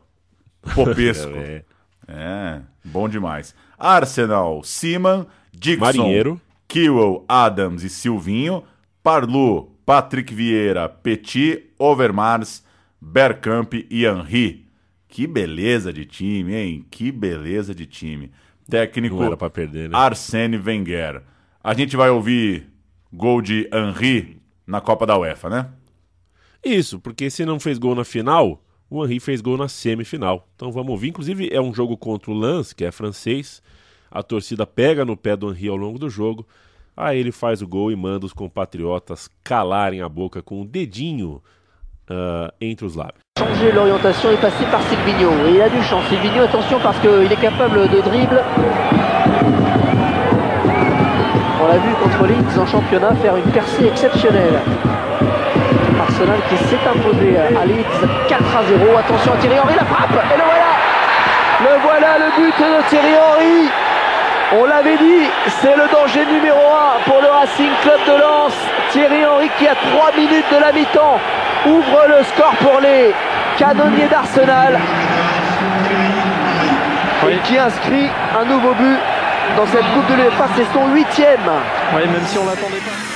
Speaker 2: Popesco. *laughs* é, é, bom demais. Arsenal, Siman, Dixon,
Speaker 1: Marinheiro,
Speaker 2: Kewell, Adams e Silvinho, Parlu, Patrick Vieira, Petit, Overmars, Bergkamp e Henry. Que beleza de time, hein? Que beleza de time. Técnico
Speaker 1: perder, né?
Speaker 2: Arsene Wenger. A gente vai ouvir gol de Henry na Copa da UEFA, né?
Speaker 1: Isso, porque se não fez gol na final, o Henry fez gol na semifinal. Então vamos ouvir. Inclusive é um jogo contra o Lens, que é francês. A torcida pega no pé do Henry ao longo do jogo. Aí ele faz o gol e manda os compatriotas calarem a boca com o dedinho uh, entre os lábios.
Speaker 12: Changer l'orientation et passer par Silvino. Et il a du champ. Silvino, attention parce qu'il est capable de dribble. On l'a vu contre Leeds en championnat faire une percée exceptionnelle. Arsenal qui s'est imposé à Leeds 4 à 0. Attention à Thierry Henry, la frappe Et le voilà Le voilà le but de Thierry Henry on l'avait dit, c'est le danger numéro 1 pour le Racing Club de Lens. Thierry Henry qui a 3 minutes de la mi-temps ouvre le score pour les canonniers d'Arsenal. Et qui inscrit un nouveau but dans cette Coupe de l'UEFA, c'est son huitième.
Speaker 9: Oui, même si on l'attendait pas.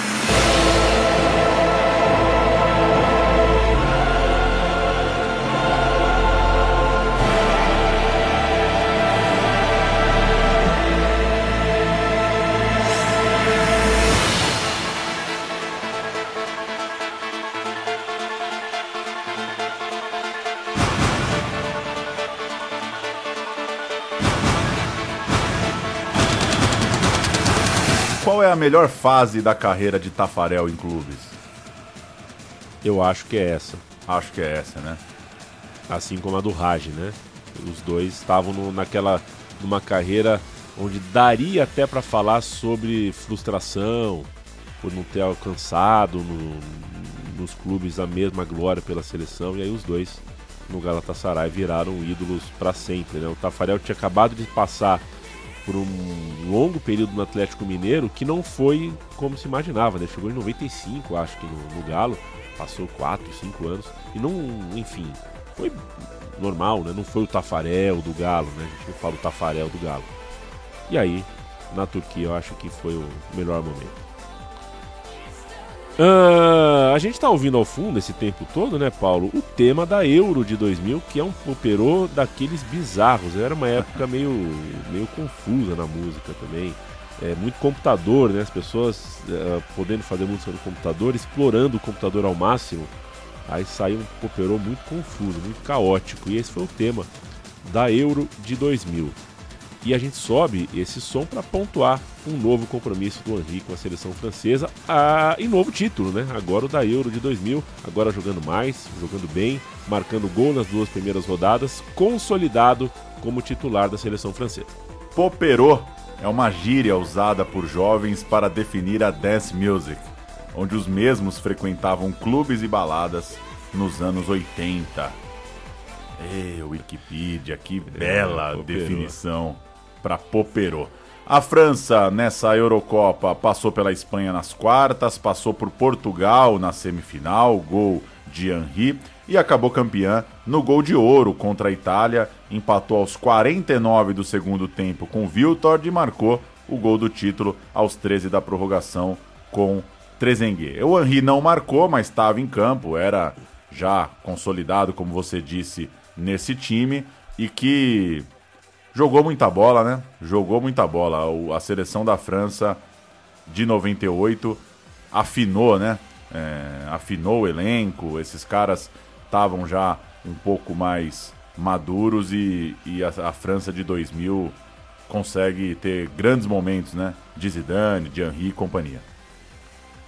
Speaker 2: Qual é a melhor fase da carreira de Tafarel em clubes?
Speaker 1: Eu acho que é essa.
Speaker 2: Acho que é essa, né?
Speaker 1: Assim como a do Raj, né? Os dois estavam no, naquela numa carreira onde daria até para falar sobre frustração por não ter alcançado no, nos clubes a mesma glória pela seleção e aí os dois no Galatasaray viraram ídolos para sempre, né? O Tafarel tinha acabado de passar por um longo período no Atlético Mineiro que não foi como se imaginava, né? Chegou em 95, acho que no, no Galo, passou 4, 5 anos e não, enfim, foi normal, né? Não foi o Tafarel do Galo, né? A gente não fala o Tafarel do Galo. E aí na Turquia. Eu acho que foi o melhor momento. Uh, a gente tá ouvindo ao fundo esse tempo todo, né, Paulo? O tema da Euro de 2000, que é um operô daqueles bizarros. Era uma época meio, meio confusa na música também. É, muito computador, né? As pessoas uh, podendo fazer música no computador, explorando o computador ao máximo. Aí saiu um poperô muito confuso, muito caótico. E esse foi o tema da Euro de 2000. E a gente sobe esse som para pontuar um novo compromisso do Henri com a seleção francesa a, e novo título, né? Agora o da Euro de 2000, agora jogando mais, jogando bem, marcando gol nas duas primeiras rodadas, consolidado como titular da seleção francesa.
Speaker 2: Poperô é uma gíria usada por jovens para definir a dance music, onde os mesmos frequentavam clubes e baladas nos anos 80. Ei, Wikipedia, que bela é, definição para Poperô. A França, nessa Eurocopa, passou pela Espanha nas quartas, passou por Portugal na semifinal, gol de Henri, e acabou campeã no gol de ouro contra a Itália, empatou aos 49 do segundo tempo com Viltord e marcou o gol do título aos 13 da prorrogação com Trezenguet. O Henri não marcou, mas estava em campo, era já consolidado, como você disse, nesse time e que Jogou muita bola, né? Jogou muita bola. a seleção da França de 98 afinou, né? É, afinou o elenco. Esses caras estavam já um pouco mais maduros e, e a, a, França de 2000 consegue ter grandes momentos, né? De Zidane, de e companhia.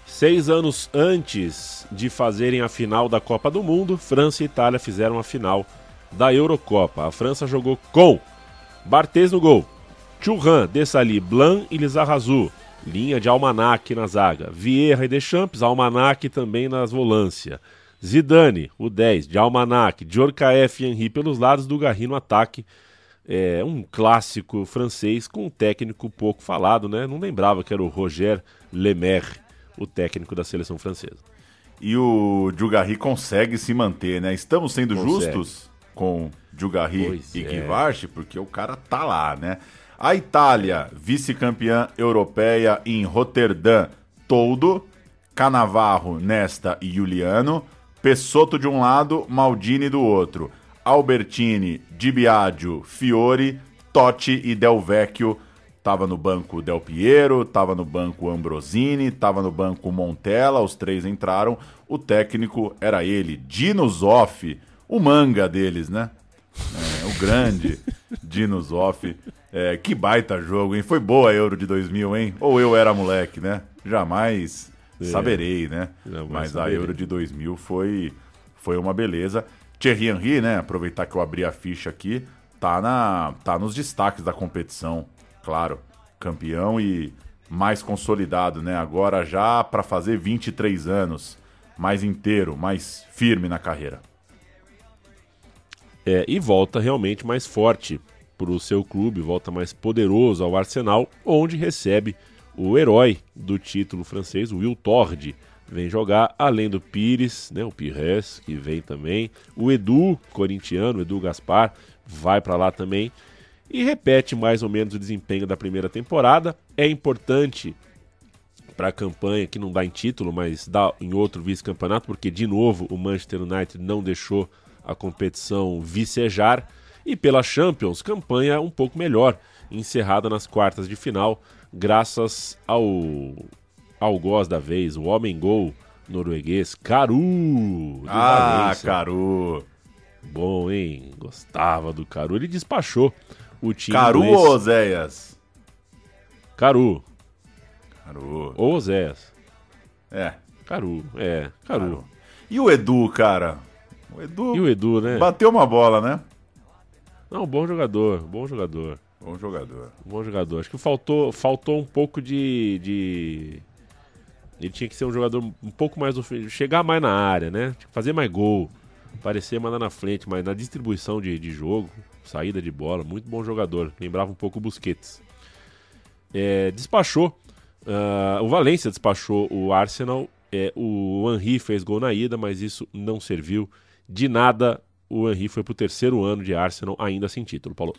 Speaker 1: Seis anos antes de fazerem a final da Copa do Mundo, França e Itália fizeram a final da Eurocopa. A França jogou com Barthez no gol. Churran, Dessali, Blanc e Lizarrazu. Linha de Almanac na zaga. Vieira e Deschamps, Almanac também nas volância. Zidane, o 10, de Almanac. Djorkaeff e Henry pelos lados do Garri no ataque. É um clássico francês com um técnico pouco falado, né? Não lembrava que era o Roger Lemaire, o técnico da seleção francesa.
Speaker 2: E o Djugarri consegue se manter, né? Estamos sendo consegue. justos com Djugarri e é. porque o cara tá lá, né? A Itália, vice-campeã europeia em Roterdã, todo. Canavarro, Nesta e Juliano. Pessotto de um lado, Maldini do outro. Albertini, Di Biagio, Fiore, Totti e Del Vecchio. Tava no banco Del Piero, tava no banco Ambrosini, tava no banco Montella, os três entraram. O técnico era ele, Dino Zoff, o manga deles, né? É, o grande *laughs* Dinos Off. É, que baita jogo, hein? Foi boa a Euro de 2000, hein? Ou eu era moleque, né? Jamais é. saberei, né? Jamais Mas saberei. a Euro de 2000 foi, foi uma beleza. Thierry Henry, né? Aproveitar que eu abri a ficha aqui, tá, na, tá nos destaques da competição, claro. Campeão e mais consolidado, né? Agora já para fazer 23 anos, mais inteiro, mais firme na carreira.
Speaker 1: É, e volta realmente mais forte para o seu clube, volta mais poderoso ao Arsenal, onde recebe o herói do título francês, Will Tord, vem jogar, além do Pires, né, o Pires, que vem também, o Edu, corintiano, Edu Gaspar, vai para lá também, e repete mais ou menos o desempenho da primeira temporada. É importante para a campanha, que não dá em título, mas dá em outro vice-campeonato, porque de novo o Manchester United não deixou a competição vicejar e pela Champions, campanha um pouco melhor, encerrada nas quartas de final, graças ao algoz da vez, o homem gol norueguês Caru.
Speaker 2: Ah, Valência. Caru.
Speaker 1: Bom, hein? Gostava do Caru. Ele despachou o time.
Speaker 2: Caru ou Oséias?
Speaker 1: Caru.
Speaker 2: Caru.
Speaker 1: Ou Oséias.
Speaker 2: É.
Speaker 1: Caru, é. Caru. Caru.
Speaker 2: E o Edu, cara?
Speaker 1: O Edu, e o Edu, né?
Speaker 2: Bateu uma bola, né?
Speaker 1: Não, bom jogador, bom jogador.
Speaker 2: Bom jogador.
Speaker 1: Bom jogador. Acho que faltou, faltou um pouco de, de. Ele tinha que ser um jogador um pouco mais. Chegar mais na área, né? Fazer mais gol. Aparecer mais lá na frente, mas na distribuição de, de jogo, saída de bola, muito bom jogador. Lembrava um pouco o Busquets. É, despachou. Uh, o Valência despachou o Arsenal. É, o Henry fez gol na ida, mas isso não serviu de nada, o Henry foi para o terceiro ano de Arsenal ainda sem título, Paulo.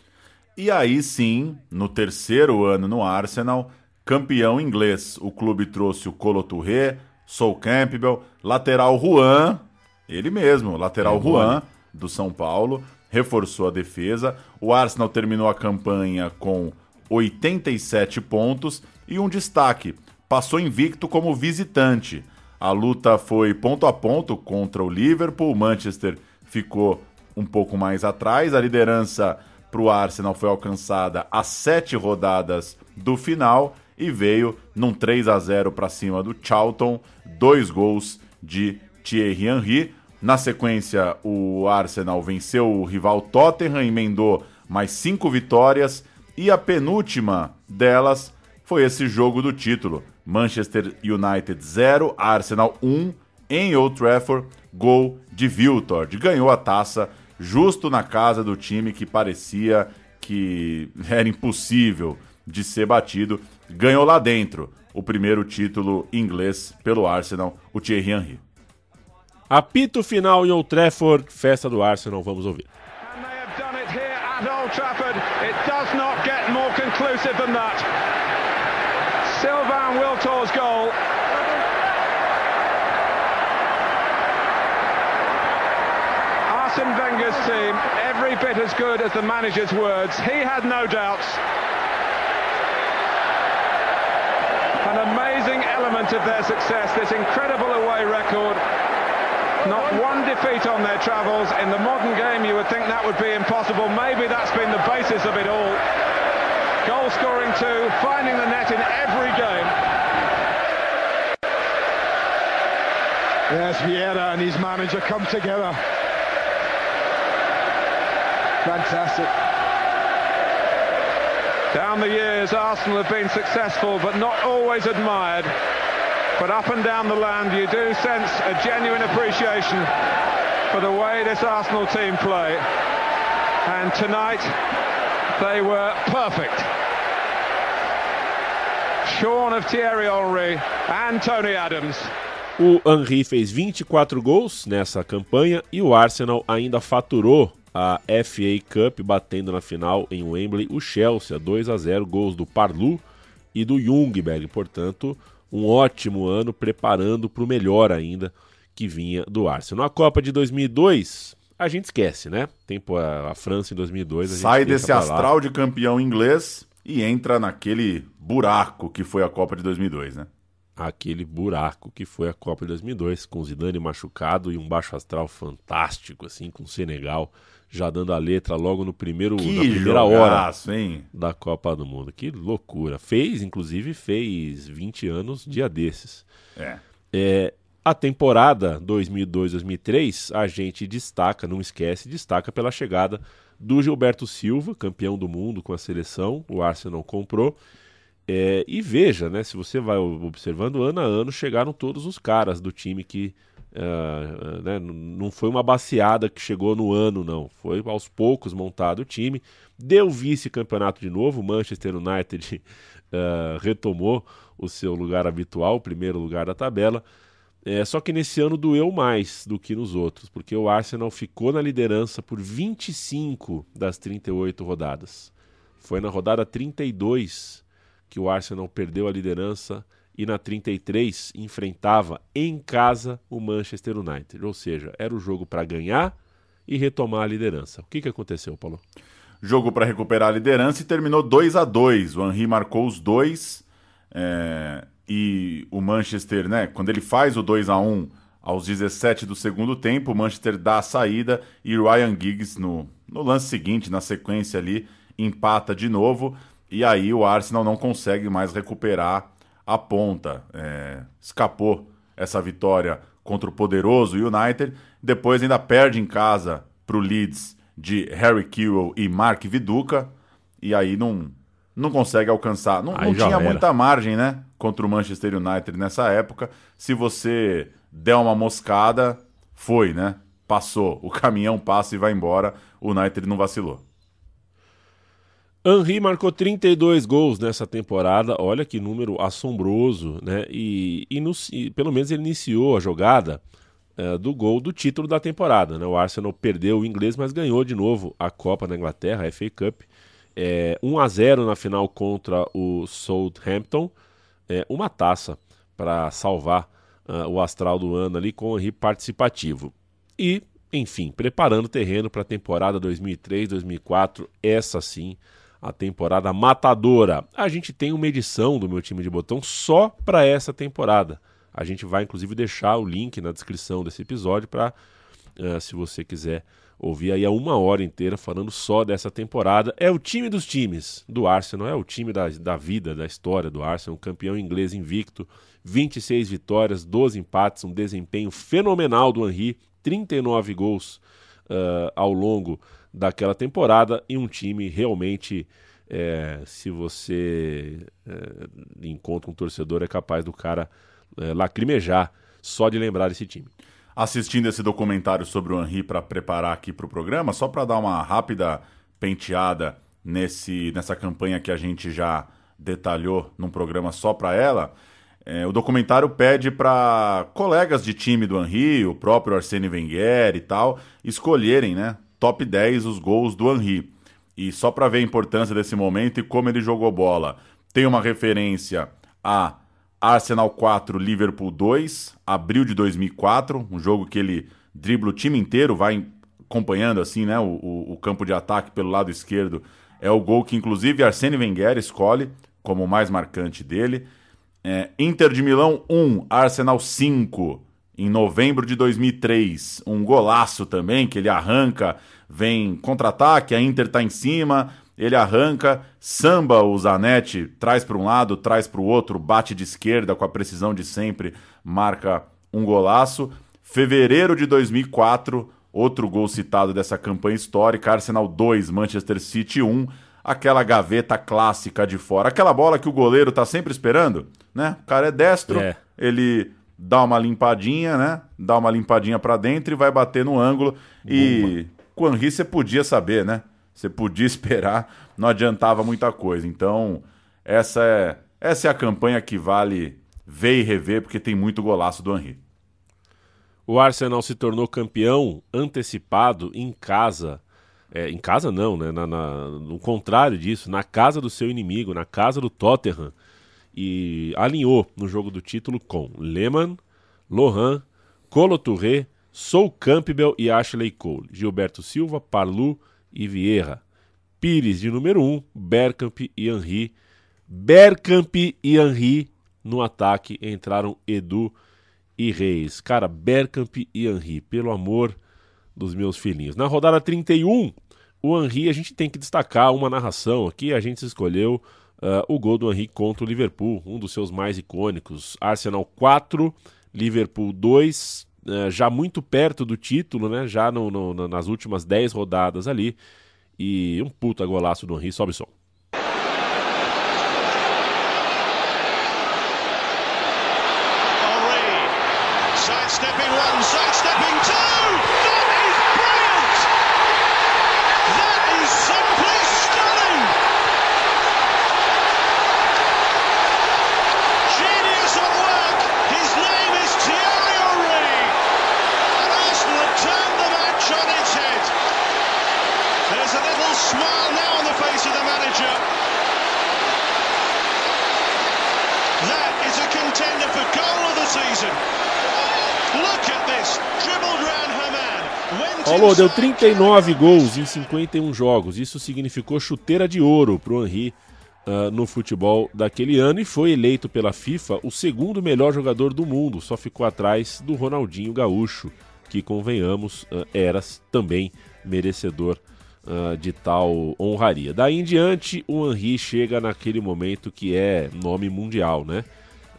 Speaker 2: E aí sim, no terceiro ano no Arsenal, campeão inglês. O clube trouxe o Colo Touré, Sol Campbell, lateral Juan, ele mesmo, lateral
Speaker 1: É,
Speaker 2: Juan, do São Paulo, reforçou a defesa. O Arsenal terminou a campanha com 87 pontos e um destaque: passou invicto como visitante. A luta foi ponto a ponto contra o Liverpool. O Manchester ficou um pouco mais atrás. A liderança para o Arsenal foi alcançada a sete rodadas do final e veio num 3 a 0 para cima do Charlton, dois gols de Thierry Henry. Na sequência, o Arsenal venceu o rival Tottenham, emendou mais cinco vitórias e a penúltima delas foi esse jogo do título. Manchester United 0, Arsenal 1 em Old Trafford, gol de Viltord. Ganhou a taça justo na casa do time que parecia que *laughs* era impossível de ser batido. Ganhou lá dentro o primeiro título inglês pelo Arsenal, o Thierry Henry.
Speaker 1: Apito final em Old Trafford, festa do Arsenal, vamos ouvir.
Speaker 13: done it here at Old Trafford. It does not get more conclusive than that. Goal. Arsene Wenger's team, every bit as good as the manager's words. He had no doubts. An amazing element of their success, this incredible away record. Not one defeat on their travels. In the modern game, you would think that would be impossible. Maybe that's been the basis of it all. Goal scoring two, finding the net in every game.
Speaker 14: Yes, Vieira and his manager come together. Fantastic.
Speaker 13: Down the years, Arsenal have been successful, but not always admired. But up and down the land, you do sense a genuine appreciation for the way this Arsenal team play. And tonight, they were perfect. Shorn of Thierry Henry and Tony Adams.
Speaker 1: O Henry fez 24 gols nessa campanha e o Arsenal ainda faturou a FA Cup batendo na final em Wembley o Chelsea, 2 a 0 gols do Parlu e do Jungberg, portanto, um ótimo ano preparando para o melhor ainda que vinha do Arsenal. Na Copa de 2002, a gente esquece, né? Tempo a, a França em 2002, a gente
Speaker 2: Sai desse astral de campeão inglês e entra naquele buraco que foi a Copa de 2002, né?
Speaker 1: Aquele buraco que foi a Copa de 2002, com Zidane machucado e um baixo astral fantástico, assim, com o Senegal já dando a letra logo no primeiro,
Speaker 2: Que
Speaker 1: na primeira
Speaker 2: jogaço,
Speaker 1: hora
Speaker 2: hein?
Speaker 1: da Copa do Mundo. Que loucura. Fez, inclusive, fez 20 anos dia desses.
Speaker 2: É.
Speaker 1: É, a temporada 2002-2003, a gente destaca, não esquece, destaca pela chegada do Gilberto Silva, campeão do mundo com a seleção, o Arsenal comprou. É, e veja, né, se você vai observando, ano a ano chegaram todos os caras do time que. ah, né, não foi uma baseada que chegou no ano, não. Foi aos poucos montado o time. Deu vice-campeonato de novo. Manchester United ah, *laughs* retomou o seu lugar habitual, o primeiro lugar da tabela. É, só que nesse ano doeu mais do que nos outros, porque o Arsenal ficou na liderança por 25 das 38 rodadas. Foi na rodada 32 que o Arsenal perdeu a liderança e na 33 enfrentava em casa o Manchester United. Ou seja, era o jogo para ganhar e retomar a liderança. O que, que aconteceu, Paulo?
Speaker 2: Jogo para recuperar a liderança e terminou 2 a 2 O Henry marcou os dois. é, e o Manchester, né? Quando ele faz o 2 a 1 aos 17 do segundo tempo, o Manchester dá a saída e Ryan Giggs, no, no lance seguinte, na sequência ali, empata de novo. E aí o Arsenal não consegue mais recuperar a ponta. É, escapou essa vitória contra o poderoso United. Depois ainda perde em casa para o Leeds de Harry Kewell e Mark Viduka. E aí não, não consegue alcançar. Não, não tinha
Speaker 1: era.
Speaker 2: muita margem, né? Contra o Manchester United nessa época. Se você der uma moscada, foi, né? Passou. O caminhão passa e vai embora. O United não vacilou.
Speaker 1: Henry marcou 32 gols nessa temporada, olha que número assombroso, né? E, e, no- e pelo menos ele iniciou a jogada eh, do gol do título da temporada, né? O Arsenal perdeu o inglês, mas ganhou de novo a Copa da Inglaterra, a FA Cup, É, 1 a 0 na final contra o Southampton, é, uma taça para salvar uh, o astral do ano ali com o Henry participativo. E, enfim, preparando o terreno para a temporada 2003-2004, essa sim, a temporada matadora. A gente tem uma edição do meu time de botão só para essa temporada. A gente vai inclusive deixar o link na descrição desse episódio para, uh, se você quiser ouvir aí a uma hora inteira falando só dessa temporada. É o time dos times do Arsenal, é o time da, da vida, da história do Arsenal, campeão inglês invicto, 26 vitórias, 12 empates, um desempenho fenomenal do Henry, 39 gols uh, ao longo daquela temporada e um time realmente, é, se você é, encontra um torcedor, é capaz do cara é, lacrimejar só de lembrar desse time.
Speaker 2: Assistindo esse documentário sobre o Henry para preparar aqui para o programa, só para dar uma rápida penteada nesse, nessa campanha que a gente já detalhou num programa só para ela, é, o documentário pede para colegas de time do Henry, o próprio Arsene Wenger e tal, escolherem, né, top 10 os gols do Henry. E só para ver a importância desse momento e como ele jogou bola, tem uma referência a Arsenal 4, Liverpool 2, abril de 2004, um jogo que ele dribla o time inteiro, vai acompanhando assim, né, o, o, campo de ataque pelo lado esquerdo. É o gol que inclusive Arsene Wenger escolhe como o mais marcante dele. É, Inter de Milão 1, Arsenal 5, em novembro de 2003. Um golaço também, que ele arranca, vem contra-ataque, a Inter tá em cima, ele arranca, samba o Zanetti, traz para um lado, traz para o outro, bate de esquerda com a precisão de sempre, marca um golaço. Fevereiro de 2004, outro gol citado dessa campanha histórica, Arsenal 2, Manchester City 1, aquela gaveta clássica de fora, aquela bola que o goleiro tá sempre esperando, né? O cara é destro, é. ele dá uma limpadinha, né? Dá uma limpadinha para dentro e vai bater no ângulo. E com o você podia saber, né? Você podia *laughs* esperar, não adiantava muita coisa. Então, essa é, essa é a campanha que vale ver e rever, porque tem muito golaço do Henry.
Speaker 1: O Arsenal se tornou campeão antecipado em casa. É, em casa não, né? Na, na, no contrário disso, na casa do seu inimigo, na casa do Tottenham. E alinhou no jogo do título com Lehmann, Lohan, Colo Touré, Sol Campbell e Ashley Cole. Gilberto Silva, Parlu, e Vieira. Pires de número 1, um, Bergkamp e Henry. Bergkamp e Henry no ataque entraram Edu e Reis. Cara, Bergkamp e Henry, pelo amor dos meus filhinhos. Na rodada 31, o Henry, a gente tem que destacar uma narração aqui. A gente escolheu uh, o gol do Henry contra o Liverpool, um dos seus mais icônicos. Arsenal 4, Liverpool 2. É, já muito perto do título, né? Já no, no, nas últimas 10 rodadas ali. E um puta golaço do Henry, sobe som. Deu 39 gols em 51 jogos. Isso significou chuteira de ouro para o Henry uh, no futebol daquele ano e foi eleito pela FIFA o segundo melhor jogador do mundo. Só ficou atrás do Ronaldinho Gaúcho, que, convenhamos, uh, era também merecedor uh, de tal honraria. Daí em diante, o Henry chega naquele momento que é nome mundial, né?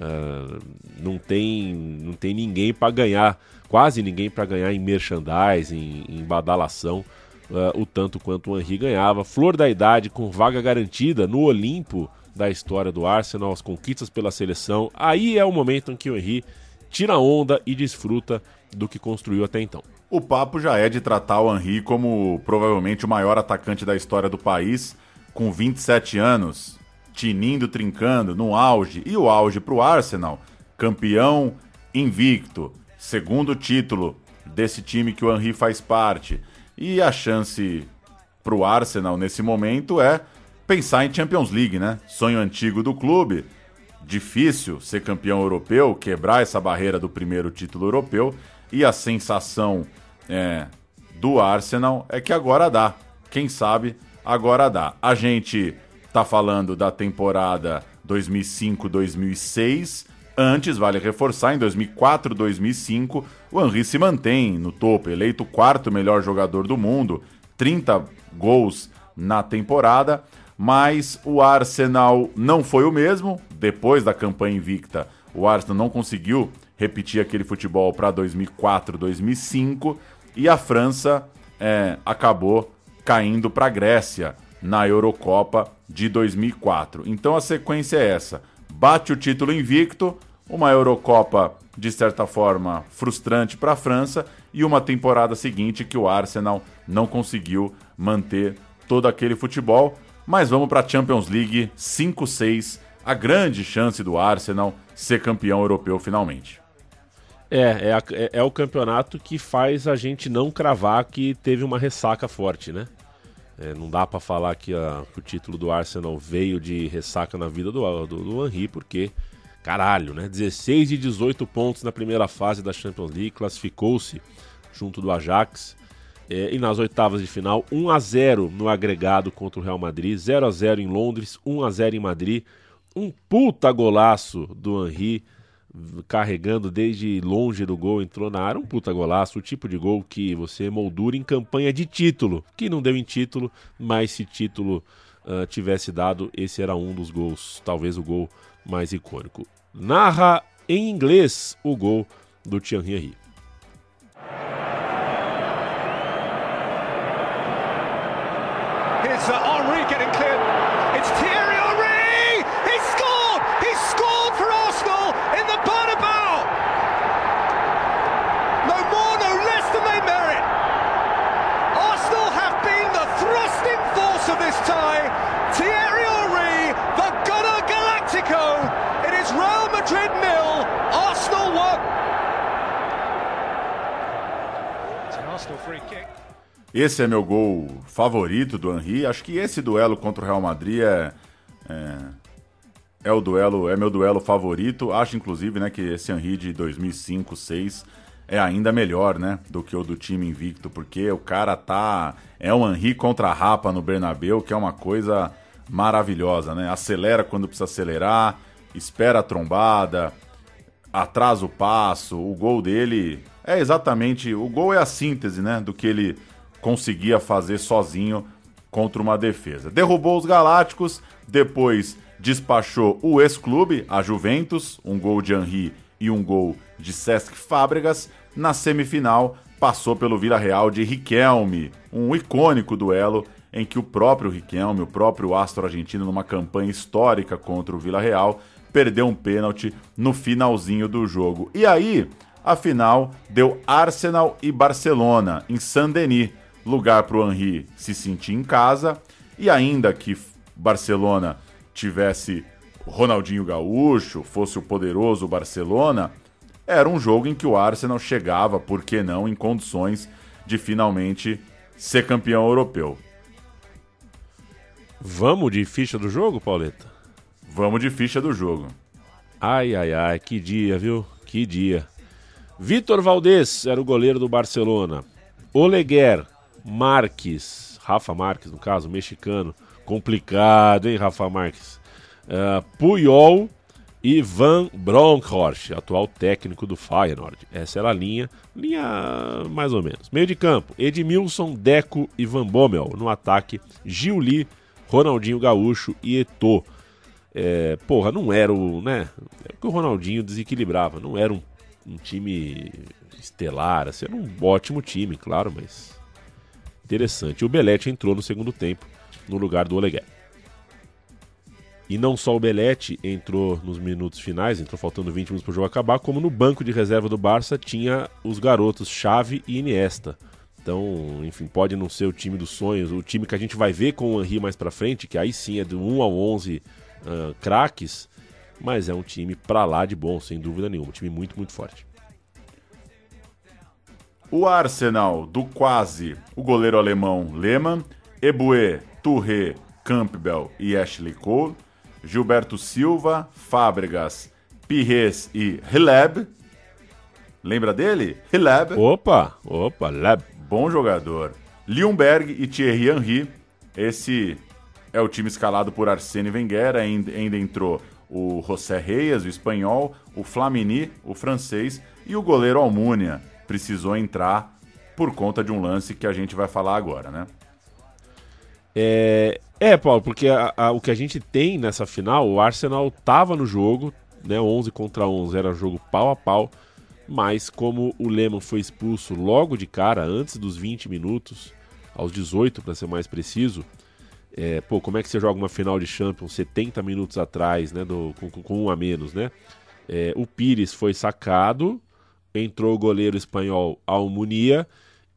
Speaker 1: Uh, não, tem, não tem ninguém para ganhar, quase ninguém para ganhar em merchandising, em, em badalação, uh, o tanto quanto o Henry ganhava. Flor da idade, com vaga garantida no Olimpo da história do Arsenal, as conquistas pela seleção. Aí é o momento em que o Henry tira onda e desfruta do que construiu até então.
Speaker 2: O papo já é de tratar o Henry como provavelmente o maior atacante da história do país, com 27 anos, tinindo, trincando, no auge. E o auge para o Arsenal, campeão invicto, segundo título desse time que o Henry faz parte. E a chance para o Arsenal nesse momento é pensar em Champions League, né? Sonho antigo do clube. Difícil ser campeão europeu, quebrar essa barreira do primeiro título europeu. E a sensação é, do Arsenal é que agora dá. Quem sabe agora dá. A gente tá falando da temporada 2005-2006. Antes, vale reforçar, em 2004-2005, o Henry se mantém no topo, eleito quarto melhor jogador do mundo, 30 gols na temporada, mas o Arsenal não foi o mesmo. Depois da campanha invicta, o Arsenal não conseguiu repetir aquele futebol para 2004-2005 e a França é, acabou caindo para a Grécia na Eurocopa de 2004. Então a sequência é essa: bate o título invicto, uma Eurocopa de certa forma frustrante para a França e uma temporada seguinte que o Arsenal não conseguiu manter todo aquele futebol. Mas vamos para a Champions League 5-6, a grande chance do Arsenal ser campeão europeu finalmente.
Speaker 1: É, é, a- é- é o campeonato que faz a gente não cravar que teve uma ressaca forte, né? É, não dá pra falar que, a- que o título do Arsenal veio de ressaca na vida do, do, do Henry, porque, caralho, né? 16 de 18 pontos na primeira fase da Champions League, classificou-se junto do Ajax. É, e nas oitavas de final, 1 a 0 no agregado contra o Real Madrid, 0 a 0 em Londres, 1 a 0 em Madrid. Um puta golaço do Henry carregando desde longe do gol, entrou na área, um puta golaço, o tipo de gol que você moldura em campanha de título, que não deu em título, mas se título ah, tivesse dado, esse era um dos gols, talvez o gol mais icônico. Narra em inglês o gol do Thierry Henry.
Speaker 13: Here's uh, Henri getting cleared. It's Thierry Henry! He scored! He scored for Arsenal in the Bernabeu! No more, no less than they merit. Arsenal have been the thrusting force of this tie. Thierry Henry, the Gunner Galactico. It is Real Madrid nil, Arsenal one. It's an Arsenal free kick.
Speaker 2: Esse é meu gol favorito do Henry. Acho que esse duelo contra o Real Madrid é, é, é o duelo, é meu duelo favorito. Acho inclusive, né, que esse Henry de 2005-6 é ainda melhor, né, do que o do time invicto, porque o cara tá é um Henry contra a Rapa no Bernabéu, que é uma coisa maravilhosa, né? Acelera quando precisa acelerar, espera a trombada, atrasa o passo, o gol dele é exatamente, o gol é a síntese, né, do que ele conseguia fazer sozinho contra uma defesa. Derrubou os Galácticos, depois despachou o ex-clube, a Juventus, um gol de Henry e um gol de Cesc Fábregas. Na semifinal, passou pelo Vila Real de Riquelme, um icônico duelo em que o próprio Riquelme, o próprio astro argentino, numa campanha histórica contra o Vila Real, perdeu um pênalti no finalzinho do jogo. E aí, a final deu Arsenal e Barcelona em Saint-Denis, lugar para o Henry se sentir em casa e ainda que Barcelona tivesse Ronaldinho Gaúcho, fosse o poderoso Barcelona, era um jogo em que o Arsenal chegava, por que não, em condições de finalmente ser campeão europeu.
Speaker 1: Vamos de ficha do jogo, Pauleta?
Speaker 2: Vamos de ficha do jogo.
Speaker 1: Ai, ai, ai, que dia, viu? Que dia. Vitor Valdez era o goleiro do Barcelona. Oleguer, Marques, Rafa Marques, no caso, mexicano. Complicado, hein, Rafa Marques? Uh, Puyol e Van Bronckhorst, atual técnico do Feyenoord. Essa era a linha, linha mais ou menos. Meio de campo, Edmilson, Deco e Van Bommel. No ataque, Gilli, Ronaldinho Gaúcho e Eto'o. É, porra, não era o. né? É o que o Ronaldinho desequilibrava. Não era um, um time estelar, assim, era um ótimo time, claro, mas. Interessante. O Belete entrou no segundo tempo, no lugar do Oleguer. E não só o Belete entrou nos minutos finais, entrou faltando 20 minutos para o jogo acabar, como no banco de reserva do Barça tinha os garotos Xavi e Iniesta. Então, enfim, pode não ser o time dos sonhos, o time que a gente vai ver com o Henry mais para frente, que aí sim é do 1 ao 11 uh, craques, mas é um time pra lá de bom, sem dúvida nenhuma. Um time muito, muito forte.
Speaker 2: O Arsenal do quase, o goleiro alemão Lehmann, Eboué, Touré Campbell e Ashley Cole, Gilberto Silva, Fábregas, Pires e Hileb. Lembra dele? Hileb.
Speaker 1: Opa, opa, Leb.
Speaker 2: Bom jogador. Liumberg e Thierry Henry. Esse é o time escalado por Arsene Wenger. Ainda entrou o José Reis, o espanhol, o Flamini, o francês, e o goleiro Almunia precisou entrar por conta de um lance que a gente vai falar agora, né?
Speaker 1: É, é Paulo, porque a, a, o que a gente tem nessa final, o Arsenal tava no jogo, né, 11 contra 11, era jogo pau a pau, mas como o Lehmann foi expulso logo de cara, antes dos 20 minutos, aos 18 para ser mais preciso, é, pô, como é que você joga uma final de Champions 70 minutos atrás, né, do, com, com um a menos, né? É, o Pires foi sacado, entrou o goleiro espanhol Almunia,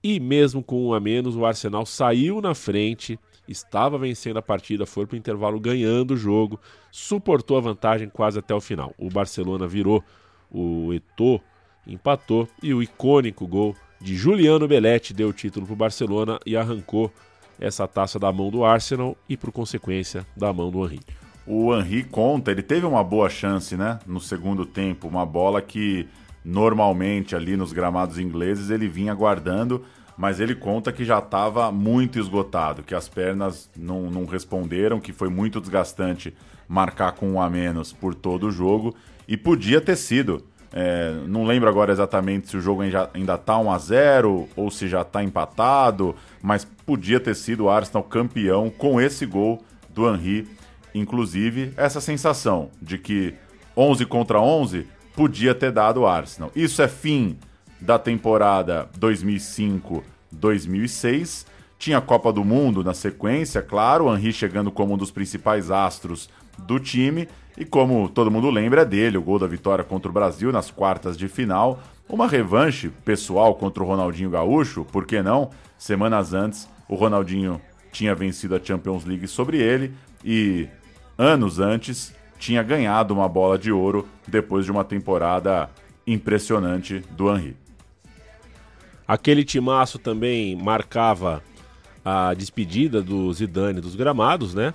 Speaker 1: e mesmo com um a menos, o Arsenal saiu na frente, estava vencendo a partida, foi para o intervalo ganhando o jogo, suportou a vantagem quase até o final. O Barcelona virou, o Eto'o empatou e o icônico gol de Juliano Belletti deu o título para o Barcelona e arrancou essa taça da mão do Arsenal e, por consequência, da mão do Henry.
Speaker 2: O Henry conta, ele teve uma boa chance, né? No segundo tempo, uma bola que normalmente ali nos gramados ingleses ele vinha guardando, mas ele conta que já estava muito esgotado, que as pernas não, não responderam, que foi muito desgastante marcar com um a menos por todo o jogo e podia ter sido. É, não lembro agora exatamente se o jogo ainda está 1 a 0 ou se já está empatado, mas podia ter sido o Arsenal campeão com esse gol do Henry. Inclusive, essa sensação de que 11 contra 11 podia ter dado o Arsenal. Isso é fim da temporada 2005-2006. Tinha a Copa do Mundo na sequência, claro, o Henry chegando como um dos principais astros do time e como todo mundo lembra, dele o gol da vitória contra o Brasil nas quartas de final. Uma revanche pessoal contra o Ronaldinho Gaúcho, por que não? Semanas antes, o Ronaldinho tinha vencido a Champions League sobre ele e anos antes tinha ganhado uma bola de ouro depois de uma temporada impressionante do Henry.
Speaker 1: Aquele timaço também marcava a despedida do Zidane dos gramados, né?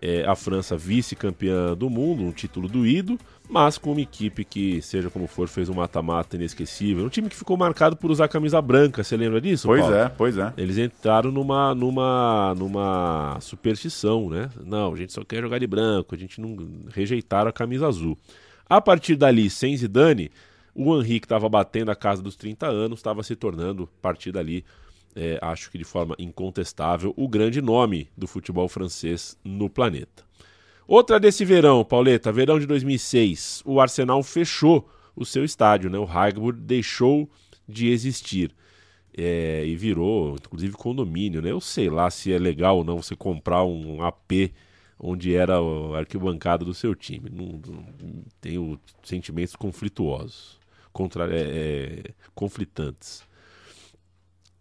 Speaker 1: É, a França vice-campeã do mundo, um título doído, mas com uma equipe que, seja como for, fez um mata-mata inesquecível. Um time que ficou marcado por usar camisa branca, você lembra disso?
Speaker 2: Pois
Speaker 1: Paulo?
Speaker 2: é, pois é.
Speaker 1: Eles entraram numa, numa, numa superstição, né? Não, a gente só quer jogar de branco, a gente não rejeitaram a camisa azul. A partir dali, sem Zidane, o Henrique estava batendo a casa dos 30 anos, estava se tornando, a partir dali, é, acho que de forma incontestável, o grande nome do futebol francês no planeta. Outra desse verão, Pauleta, verão de 2006, o Arsenal fechou o seu estádio, né? O Highbury deixou de existir é, e virou, inclusive, condomínio, né? Eu sei lá se é legal ou não você comprar um AP onde era a arquibancada do seu time. Não, não tenho sentimentos conflituosos, contra, é, é, conflitantes.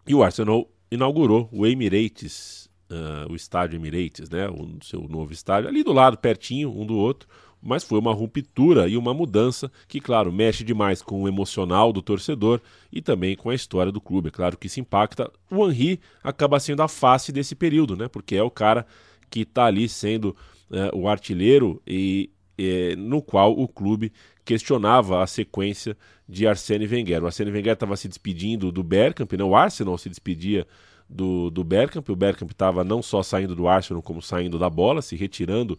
Speaker 1: E o Arsenal inaugurou o Emirates, uh, o estádio Emirates, né, o seu novo estádio, ali do lado, pertinho um do outro, mas foi uma ruptura e uma mudança que, claro, mexe demais com o emocional do torcedor e também com a história do clube. É claro que isso impacta. O Henry acaba sendo a face desse período, né, porque é o cara que está ali sendo uh, o artilheiro e, e no qual o clube questionava a sequência de Arsene Wenger. O Arsene Wenger estava se despedindo do Bergkamp, né? o Arsenal se despedia do, do Bergkamp, o Bergkamp estava não só saindo do Arsenal, como saindo da bola, se retirando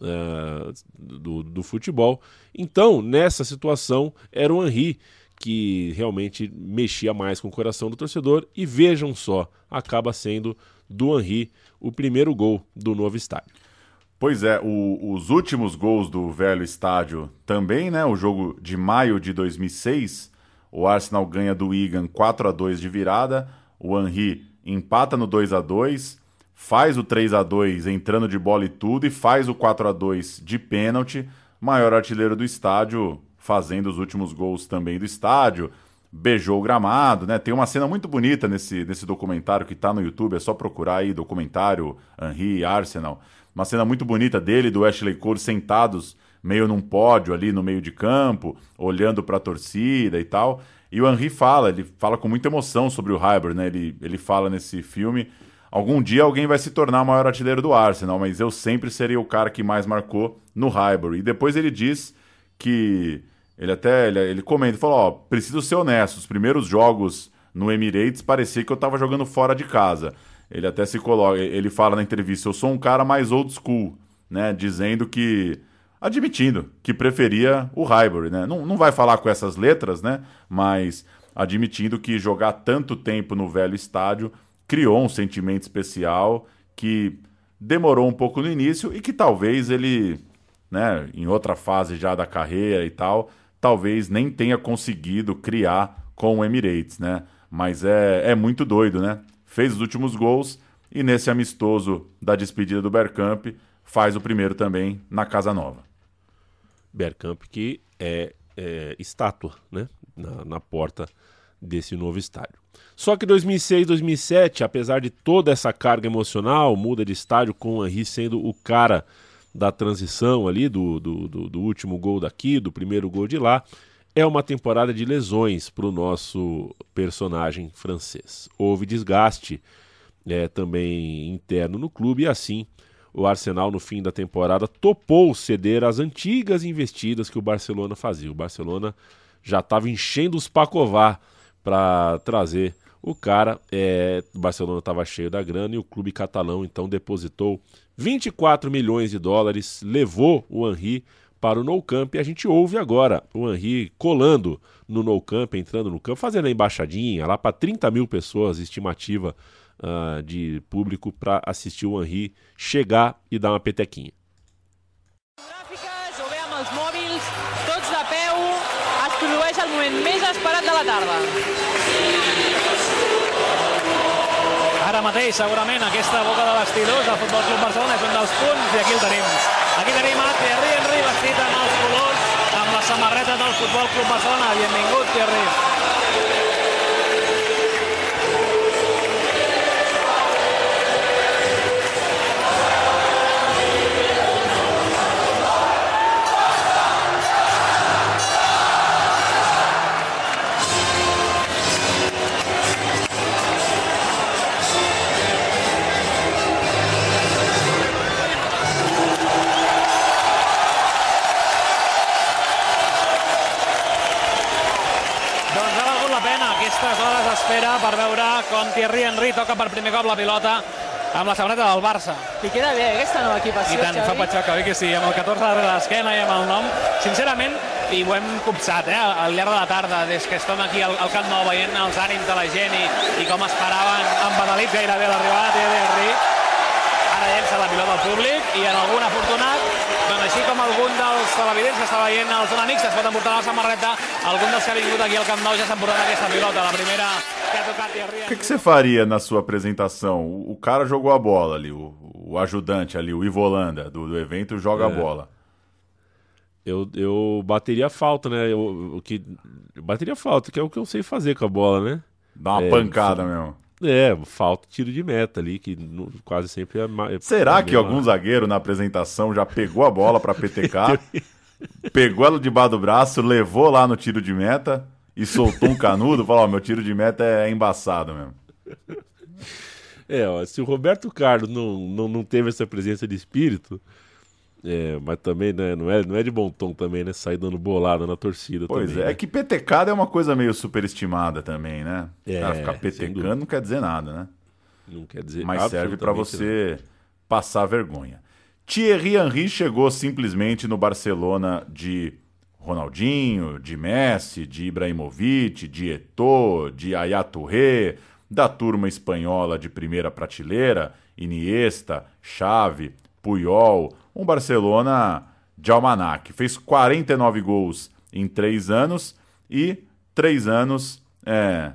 Speaker 1: uh, do, do futebol. Então, nessa situação, era o Henry que realmente mexia mais com o coração do torcedor e vejam só, acaba sendo do Henry o primeiro gol do novo estádio.
Speaker 2: Pois é, o, os últimos gols do velho estádio também, né? O jogo de maio de 2006, o Arsenal ganha do Wigan 4 a 2 de virada, o Henry empata no 2 a 2 faz o 3 a 2 entrando de bola e tudo e faz o 4 a 2 de pênalti, maior artilheiro do estádio, fazendo os últimos gols também do estádio, beijou o gramado, né? Tem uma cena muito bonita nesse, nesse documentário que está no YouTube, é só procurar aí, documentário Henry Arsenal. Uma cena muito bonita dele, do Ashley Cole sentados meio num pódio ali no meio de campo, olhando para a torcida e tal. E o Henry fala, ele fala com muita emoção sobre o Highbury, né? Ele, ele fala nesse filme, algum dia alguém vai se tornar o maior artilheiro do Arsenal, mas eu sempre seria o cara que mais marcou no Highbury. E depois ele diz que ele até ele, ele comenta, falou, ó, preciso ser honesto, os primeiros jogos no Emirates parecia que eu tava jogando fora de casa. Ele até se coloca, ele fala na entrevista, eu sou um cara mais old school, né, dizendo que admitindo que preferia o Highbury, né? Não, não vai falar com essas letras, né? Mas admitindo que jogar tanto tempo no velho estádio criou um sentimento especial que demorou um pouco no início e que talvez ele, né, em outra fase já da carreira e tal, talvez nem tenha conseguido criar com o Emirates, né? Mas é, é muito doido, né? Fez os últimos gols e nesse amistoso da despedida do Bergkamp faz o primeiro também na Casa Nova.
Speaker 1: Bergkamp que é, é estátua, né? Na, na porta desse novo estádio. Só que 2006, 2007, apesar de toda essa carga emocional, muda de estádio com o Henry sendo o cara da transição ali, do, do, do, do último gol daqui, do primeiro gol de lá, é uma temporada de lesões para o nosso personagem francês. Houve desgaste é, também interno no clube e assim o Arsenal no fim da temporada topou ceder as antigas investidas que o Barcelona fazia. O Barcelona já estava enchendo os pacová para trazer o cara. É, o Barcelona estava cheio da grana e o clube catalão então depositou 24 milhões de dólares, levou o Henry para o No Camp e a gente ouve agora o Henry colando no No Camp, entrando no campo, fazendo a embaixadinha lá para 30 mil pessoas, estimativa uh, de público para assistir o Henry chegar e dar uma petequinha.
Speaker 15: Gràfiques, els mòbils, tots de peu, es produeix el moment més esperat de la tarda.
Speaker 16: Ara mateix, segurament, aquesta boca de vestidors del Futbol Club Barcelona és un dels punts i aquí el tenim. Aquí tenim a Thierry Henry vestit amb els colors, amb la samarreta del Futbol Club Barcelona. Benvingut, Thierry. D'espera per veure com Thierry Henry toca per primer cop la pilota amb la samarreta del Barça.
Speaker 15: I queda bé aquesta nova equipació,
Speaker 16: I tant, fa
Speaker 15: Xavi.
Speaker 16: patxoca, oi que sí, amb el 14 darrere l'esquena i amb el nom. Sincerament, i ho hem copsat eh, al llarg de la tarda, des que estem aquí al, al Camp Nou veient els ànims de la gent i, i com esperaven embadalits gairebé l'arribada de Thierry Henry. Ara llença la pilota al públic i en algun afortunat, així com algun dels televidents que està veient els amics es pot emportar la samarreta, algun dels que ha vingut aquí al Camp Nou ja s'ha emportat aquesta pilota, la primera que ha tocat Thierry
Speaker 2: O que, que você faria na sua apresentação? O, o cara jogou a bola ali, o, o ajudante ali, o Ivo Holanda do, do evento, joga a
Speaker 1: É.
Speaker 2: bola.
Speaker 1: Eu, eu bateria falta, né? Eu, o que, eu bateria falta, que é o que eu sei fazer com a bola, né?
Speaker 2: Dá uma
Speaker 1: É,
Speaker 2: pancada mesmo.
Speaker 1: É, falta tiro de meta ali, que no- quase sempre é mais.
Speaker 2: Será
Speaker 1: é
Speaker 2: que algum zagueiro na apresentação já pegou a bola pra PTK, *laughs* pegou ela debaixo do braço, levou lá no tiro de meta e soltou um canudo? Falou: Ó, meu tiro de meta é embaçado mesmo.
Speaker 1: É, ó, se o Roberto Carlos não, não, não teve essa presença de espírito, é, mas também né, não, é, não é de bom tom também, né? Sair dando bolada na torcida
Speaker 2: Pois
Speaker 1: também.
Speaker 2: é,
Speaker 1: né?
Speaker 2: é que petecada é uma coisa meio superestimada também, né?
Speaker 1: É,
Speaker 2: o cara ficar
Speaker 1: sem
Speaker 2: petecando não quer dizer nada, né?
Speaker 1: Não quer dizer
Speaker 2: Mas serve pra
Speaker 1: absolutamente
Speaker 2: você passar vergonha. Thierry Henry chegou simplesmente no Barcelona de Ronaldinho, de Messi, de Ibrahimovic, de Eto'o, de Yaya Touré, da turma espanhola de primeira prateleira, Iniesta, Xavi, Puyol, um Barcelona de almanac. Fez 49 gols em três anos e três anos é,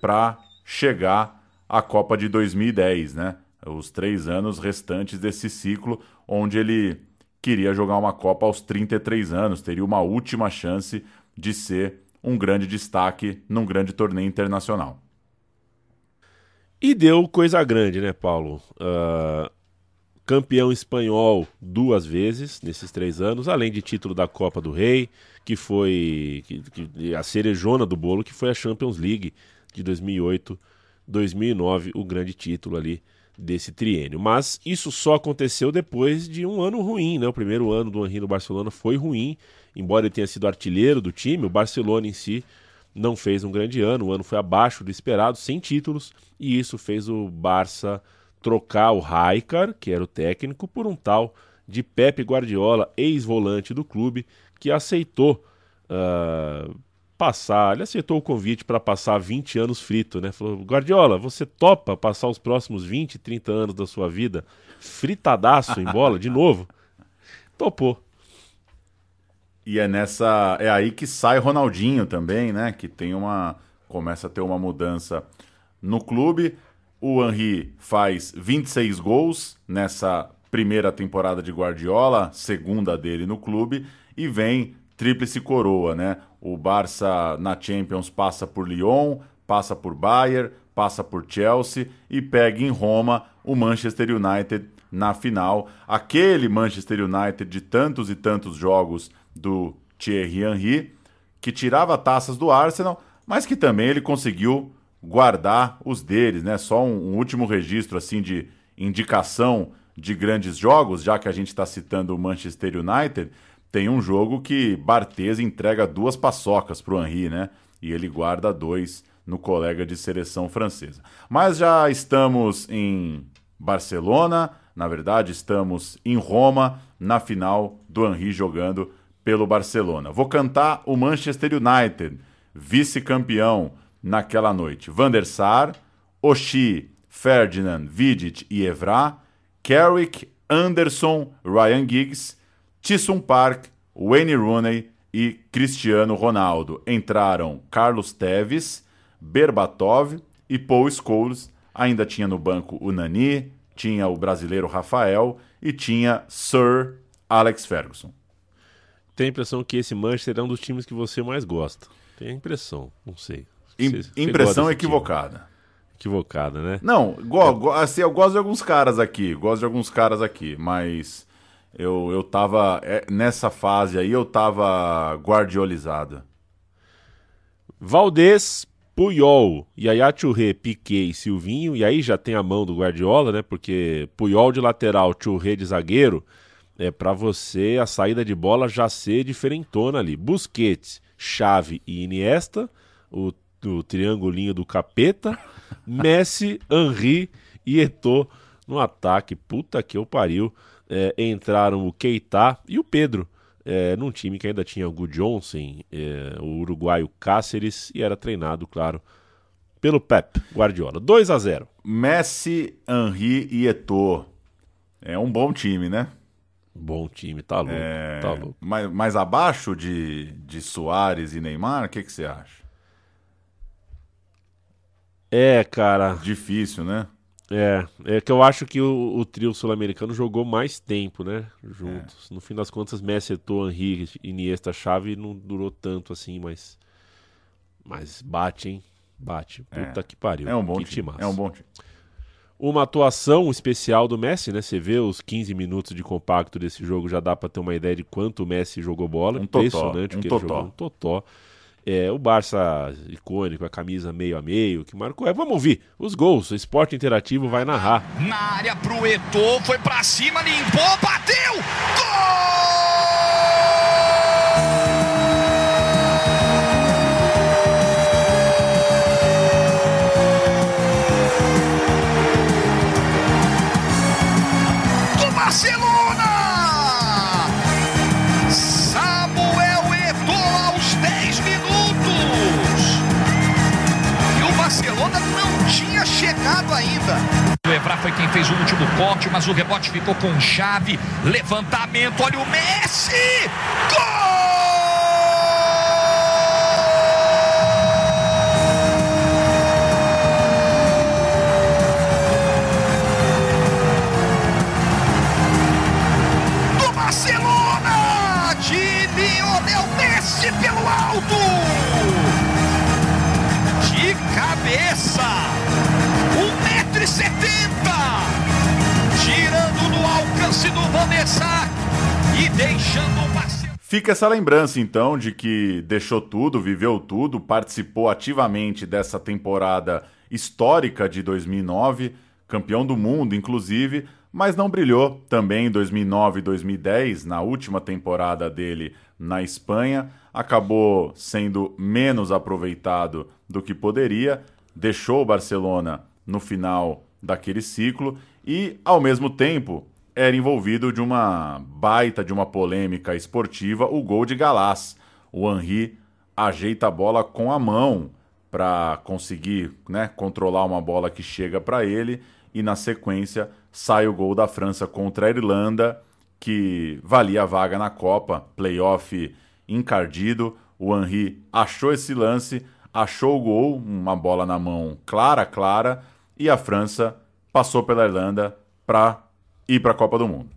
Speaker 2: para chegar à Copa de 2010, né? Os três anos restantes desse ciclo, onde ele queria jogar uma Copa aos 33 anos, teria uma última chance de ser um grande destaque num grande torneio internacional.
Speaker 1: E deu coisa grande, né, Paulo? Ah, campeão espanhol duas vezes nesses três anos, além de título da Copa do Rei, que foi que- que- a cerejona do bolo, que foi a Champions League de 2008, 2009, o grande título ali desse triênio. Mas isso só aconteceu depois de um ano ruim, né? O primeiro ano do Henry no Barcelona foi ruim, embora ele tenha sido artilheiro do time, o Barcelona em si não fez um grande ano, o ano foi abaixo do esperado, sem títulos, e isso fez o Barça trocar o Raikar, que era o técnico, por um tal de Pepe Guardiola, ex-volante do clube, que aceitou uh, passar, ele aceitou o convite para passar 20 anos frito, né? Falou, Guardiola, você topa passar os próximos 20, 30 anos da sua vida fritadaço em bola de novo? Topou.
Speaker 2: E é nessa. É aí que sai Ronaldinho também, né? Que tem uma. Começa a ter uma mudança no clube. O Henry faz 26 gols nessa primeira temporada de Guardiola, segunda dele no clube, e vem tríplice coroa, né? O Barça na Champions passa por Lyon, passa por Bayern, passa por Chelsea e pega em Roma o Manchester United na final. Aquele Manchester United de tantos e tantos jogos do Thierry Henry, que tirava taças do Arsenal, mas que também ele conseguiu guardar os deles, né? Só um, um último registro assim de indicação de grandes jogos, já que a gente está citando o Manchester United, tem um jogo que Barthez entrega duas paçocas para o Henry, né? E ele guarda dois no colega de seleção francesa. Mas já estamos em Barcelona, na verdade, estamos em Roma, na final do Henry jogando pelo Barcelona. Vou cantar o Manchester United, vice-campeão naquela noite. Van der Sar, Oshie, Ferdinand, Vidic e Evra, Carrick, Anderson, Ryan Giggs, Tisson Park, Wayne Rooney e Cristiano Ronaldo. Entraram Carlos Teves, Berbatov e Paul Scholes. Ainda tinha no banco o Nani, tinha o brasileiro Rafael e tinha Sir Alex Ferguson
Speaker 1: tem a impressão que esse Manchester é um dos times que você mais gosta. Tem a impressão, não sei.
Speaker 2: Você, impressão equivocada. Time.
Speaker 1: Equivocada, né?
Speaker 2: Não, go, go, assim, eu gosto de alguns caras aqui, gosto de alguns caras aqui, mas eu, eu tava. É, nessa fase aí eu tava guardiolizado.
Speaker 1: Valdez, Puyol, Yaya Churré, Piquet e Silvinho, e aí já tem a mão do Guardiola, né? Porque Puyol de lateral, Churré de zagueiro é para você a saída de bola já ser diferentona ali. Busquets, Chave e Iniesta, o, o triangulinho do capeta, Messi, Henri e Eto'o no ataque. Puta que eu pariu. É, entraram o Keita e o Pedro. É, num time que ainda tinha o Gu Johnson, é, o uruguaio Cáceres e era treinado, claro, pelo Pep Guardiola. 2 a 0
Speaker 2: Messi, Henri e Eto'o. É um bom time, né?
Speaker 1: Bom time, tá louco. É... Tá louco.
Speaker 2: Mais, mais abaixo de, de Soares e Neymar, o que, que você acha?
Speaker 1: É, cara.
Speaker 2: Difícil, né?
Speaker 1: É, é que eu acho que o, o trio sul-americano jogou mais tempo, né? Juntos. É. No fim das contas, Messi, Eto'o, Henrique, Iniesta, Chave não durou tanto assim, mas. Mas bate, hein? Bate. É. Puta
Speaker 2: é.
Speaker 1: que pariu.
Speaker 2: É um bom
Speaker 1: que
Speaker 2: time. É um bom time
Speaker 1: uma atuação especial do Messi, né? Você vê os 15 minutos de compacto desse jogo, já dá para ter uma ideia de quanto o Messi jogou bola.
Speaker 2: Um
Speaker 1: Impressionante
Speaker 2: um
Speaker 1: o que
Speaker 2: totó.
Speaker 1: ele jogou. Um totó. É, o Barça icônico, a camisa meio a meio, que marcou. É, vamos ouvir os gols. O Esporte Interativo vai narrar.
Speaker 17: Na área pro Eto'o, foi para cima, limpou, bateu! Gol! Barcelona! Foi quem fez o último corte, mas o rebote ficou com chave. Levantamento, olha o Messi! Gol! Vanessa e deixando o.
Speaker 2: Fica essa lembrança então de que deixou tudo, viveu tudo, participou ativamente dessa temporada histórica de 2009, campeão do mundo, inclusive, mas não brilhou também em 2009 e 2010, na última temporada dele na Espanha. Acabou sendo menos aproveitado do que poderia, deixou o Barcelona no final daquele ciclo e, ao mesmo tempo, era envolvido de uma baita de uma polêmica esportiva, o gol de Galás. O Henri ajeita a bola com a mão para conseguir né, controlar uma bola que chega para ele e na sequência sai o gol da França contra a Irlanda que valia a vaga na Copa, playoff encardido. O Henri achou esse lance, achou o gol, uma bola na mão clara, clara, e a França passou pela Irlanda para ir para a Copa do Mundo.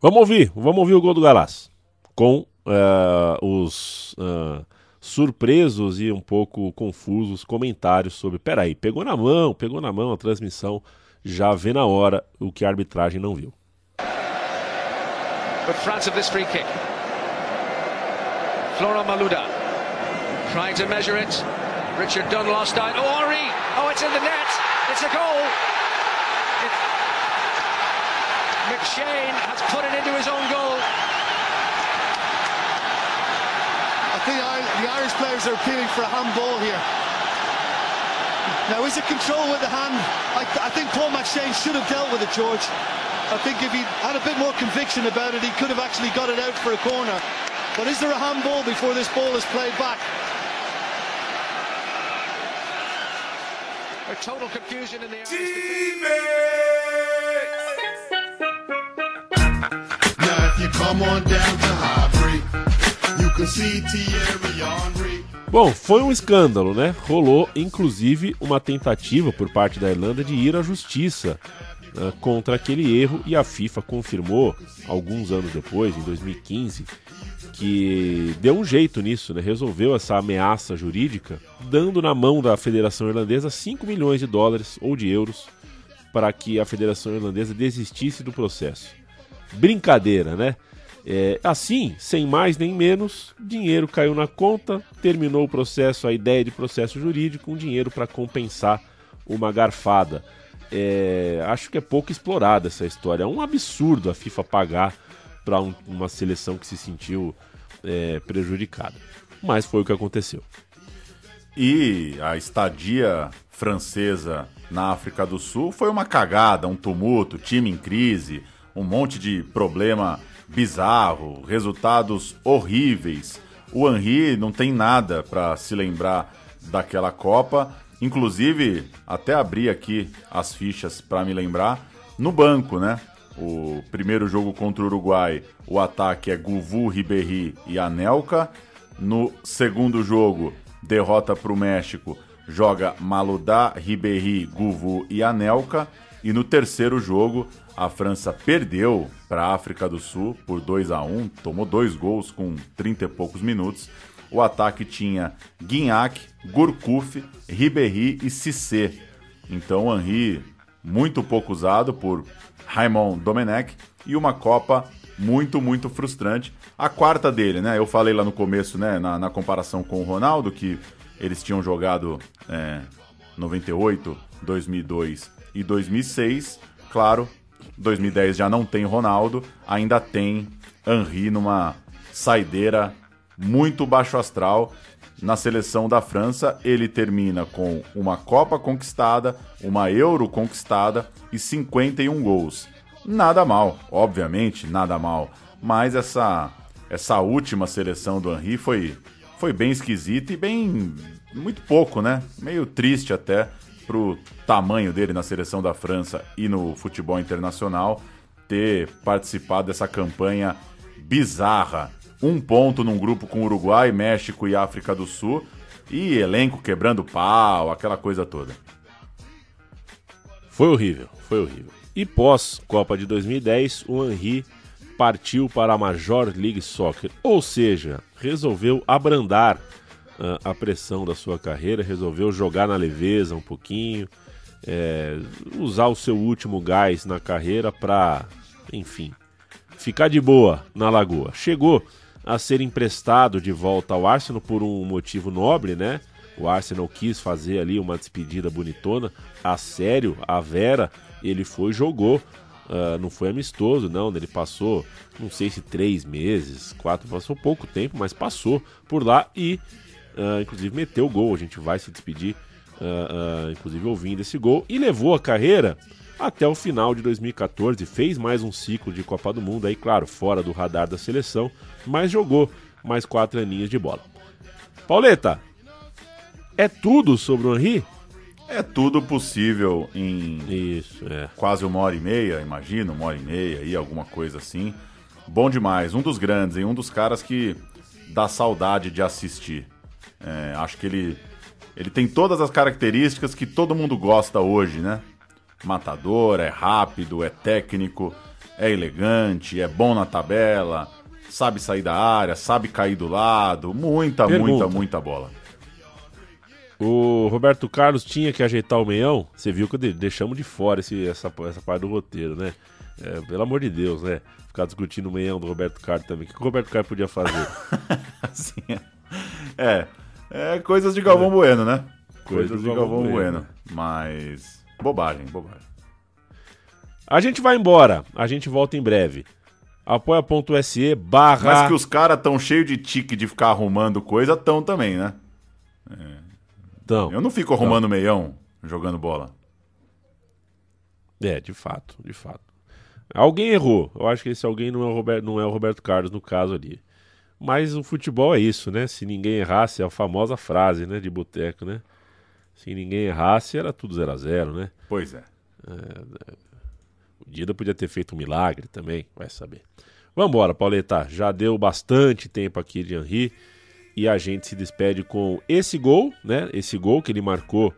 Speaker 1: Vamos ouvir, vamos ouvir o gol do Galás com uh, os uh, surpresos e um pouco confusos comentários sobre. Peraí, pegou na mão, pegou na mão a transmissão, já vê na hora o que a arbitragem não viu.
Speaker 18: But France have this free kick. Florent Malouda trying to measure it. Richard Dunn lost out. Oh, Henri! Oh, it's in the net. It's a goal. It... McShane has put it into his own goal.
Speaker 19: I think the Irish players are appealing for a handball here. Now, is it control with the hand? I, I think Paul McShane should have dealt with it, George. I think if he had a bit more conviction about it, he could have actually got it out for a corner. But is there a handball before this ball is played back?
Speaker 18: A total confusion in the
Speaker 20: Now
Speaker 1: Bom, foi um escândalo, né? Rolou inclusive uma tentativa por parte da Irlanda de ir à justiça uh, contra aquele erro e a FIFA confirmou alguns anos depois, em 2015, que deu um jeito nisso, né? resolveu essa ameaça jurídica, dando na mão da Federação Irlandesa 5 milhões de dólares ou de euros para que a Federação Irlandesa desistisse do processo. Brincadeira, né? É, assim, sem mais nem menos, dinheiro caiu na conta, terminou o processo, a ideia de processo jurídico, um dinheiro para compensar uma garfada. É, acho que é pouco explorada essa história. É um absurdo a FIFA pagar para um, uma seleção que se sentiu é, prejudicada. Mas foi o que aconteceu.
Speaker 2: E a estadia francesa na África do Sul foi uma cagada, um tumulto, time em crise, um monte de problema bizarro, resultados horríveis. O Henri não tem nada para se lembrar daquela Copa Inclusive, até abri aqui as fichas para me lembrar. No banco, né? O primeiro jogo contra o Uruguai, o ataque é Guvu, Ribéry e Anelka. No segundo jogo, derrota para o México, joga Maludá, Ribéry, Guvu e Anelka. E no terceiro jogo, a França perdeu para a África do Sul por 2 a 1 tomou dois gols com 30 e poucos minutos. O ataque tinha Guignac, Gourcuff, Ribéry e Cissé. Então Henri muito pouco usado por Raymond Domenech e uma Copa muito, muito frustrante. A quarta dele, né? Eu falei lá no começo, né? Na, na comparação com o Ronaldo, que eles tinham jogado é, 98, 2002 e 2006. Claro, 2010 já não tem Ronaldo, ainda tem Henri numa saideira muito baixo astral na seleção da França. Ele termina com uma Copa conquistada, uma Euro conquistada e 51 gols. Nada mal, obviamente, nada mal. Mas essa essa última seleção do Henry foi foi bem esquisita e bem muito pouco, né? Meio triste até pro tamanho dele na seleção da França e no futebol internacional ter participado dessa campanha bizarra um ponto num grupo com Uruguai, México e África do Sul. E elenco quebrando pau, aquela coisa toda.
Speaker 1: Foi horrível, foi horrível. E pós Copa de 2010, o Henry partiu para a Major League Soccer, ou seja, resolveu abrandar a pressão da sua carreira, resolveu jogar na leveza um pouquinho, é, usar o seu último gás na carreira para, enfim, ficar de boa na Lagoa. Chegou a ser emprestado de volta ao Arsenal por um motivo nobre, né? O Arsenal quis fazer ali uma despedida bonitona. A sério, a Vera, ele foi jogou. Uh, não foi amistoso, não. Ele passou, não sei se três meses, quatro, passou pouco tempo, mas passou por lá e, uh, inclusive, meteu o gol. A gente vai se despedir, uh, inclusive, ouvindo esse gol. E levou a carreira até o final de 2014. Fez mais um ciclo de Copa do Mundo, aí, claro, fora do radar da seleção, mas jogou mais quatro aninhos de bola. Pauleta, é tudo sobre o Henry?
Speaker 2: É tudo possível em
Speaker 1: Isso, é.
Speaker 2: quase uma hora e meia, imagino, uma hora e meia aí, alguma coisa assim. Bom demais, um dos grandes, e um dos caras que dá saudade de assistir. É, acho que ele, ele tem todas as características que todo mundo gosta hoje, né? Matador, é rápido, é técnico, é elegante, é bom na tabela, sabe sair da área, sabe cair do lado, muita,
Speaker 1: Pergunta.
Speaker 2: muita, muita bola.
Speaker 1: O Roberto Carlos tinha que ajeitar o meião. Você viu que de- deixamos de fora esse, essa, essa parte do roteiro, né? É, pelo amor de Deus, né? Ficar discutindo o meião do Roberto Carlos também. O que, que o Roberto Carlos podia fazer? *laughs*
Speaker 2: Assim, é, é coisas de Galvão Bueno, né?
Speaker 1: Coisas
Speaker 2: Coisas de Galvão
Speaker 1: Galvão
Speaker 2: Bueno.
Speaker 1: Bueno.
Speaker 2: Mas. Bobagem, bobagem.
Speaker 1: A gente vai embora. A gente volta em breve. Apoia.se barra.
Speaker 2: Mas que os caras tão cheios de tique de ficar arrumando coisa, tão também, né?
Speaker 1: Então,
Speaker 2: Eu não fico arrumando meião jogando bola.
Speaker 1: É, de fato, de fato. Alguém errou. Eu acho que esse alguém não é o Roberto, não é o Roberto Carlos no caso ali. Mas o futebol é isso, né? Se ninguém errasse, é a famosa frase, né, de boteco, né? Se ninguém errasse, era tudo 0 a 0 né?
Speaker 2: Pois é.
Speaker 1: O Dida podia ter feito um milagre também, vai saber. Vambora, Pauleta. Já deu bastante tempo aqui de Henry. E a gente se despede com esse gol, né? Esse gol que ele marcou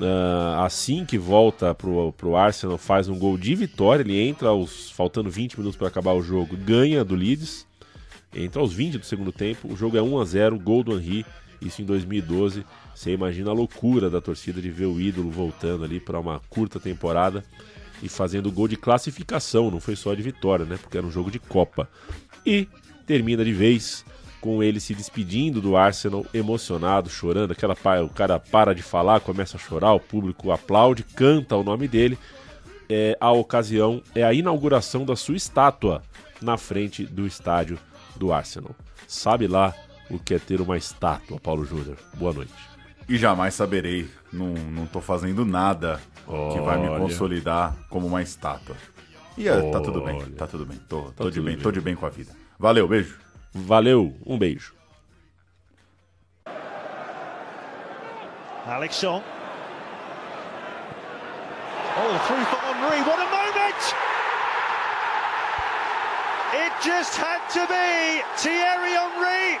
Speaker 1: ah, assim que volta pro, pro Arsenal, faz um gol de vitória. Ele entra aos faltando 20 minutos para acabar o jogo, ganha do Leeds. Entra aos 20 do segundo tempo. O jogo é 1 a 0 gol do Henry. Isso em 2012. Você imagina a loucura da torcida de ver o ídolo voltando ali para uma curta temporada e fazendo gol de classificação, não foi só de vitória, né? Porque era um jogo de Copa. E termina de vez com ele se despedindo do Arsenal, emocionado, chorando. Aquela o cara para de falar, começa a chorar, o público aplaude, canta o nome dele. É, a ocasião é a inauguração da sua estátua na frente do estádio do Arsenal. Sabe lá o que é ter uma estátua, Paulo Júnior. Boa noite.
Speaker 2: E jamais saberei. Não, não tô fazendo nada que vai me
Speaker 1: Olha.
Speaker 2: consolidar como uma estátua. E é, tá tudo bem,
Speaker 1: Olha.
Speaker 2: tá tudo bem. Tô,
Speaker 1: Tá
Speaker 2: tô de
Speaker 1: tudo
Speaker 2: bem,
Speaker 1: bem.
Speaker 2: tô de bem com a vida. Valeu, beijo.
Speaker 1: Valeu, um beijo.
Speaker 21: Alex Song. Oh, through for Henri. What a moment! It just had to be Thierry Henry.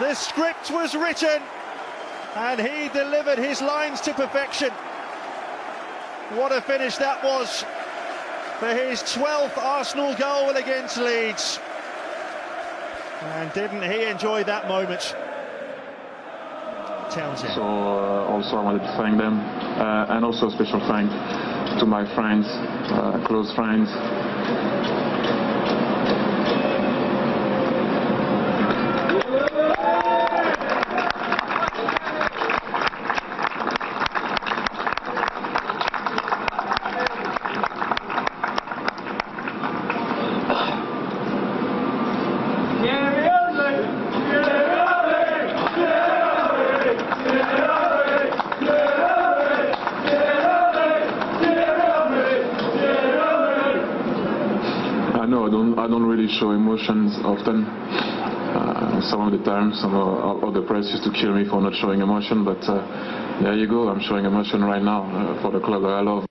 Speaker 21: The script was written and he delivered his lines to perfection. What a finish that was for his 12th Arsenal goal against Leeds. And didn't he enjoy that moment? Townsend.
Speaker 9: So uh, also I wanted to thank them uh, and also a special thank to my friends, uh, close friends. I know I don't I don't really show emotions often. Uh, some of the times, some of, of the press used to kill me for not showing emotion, but uh, there you go. I'm showing emotion right now uh, for the club I love.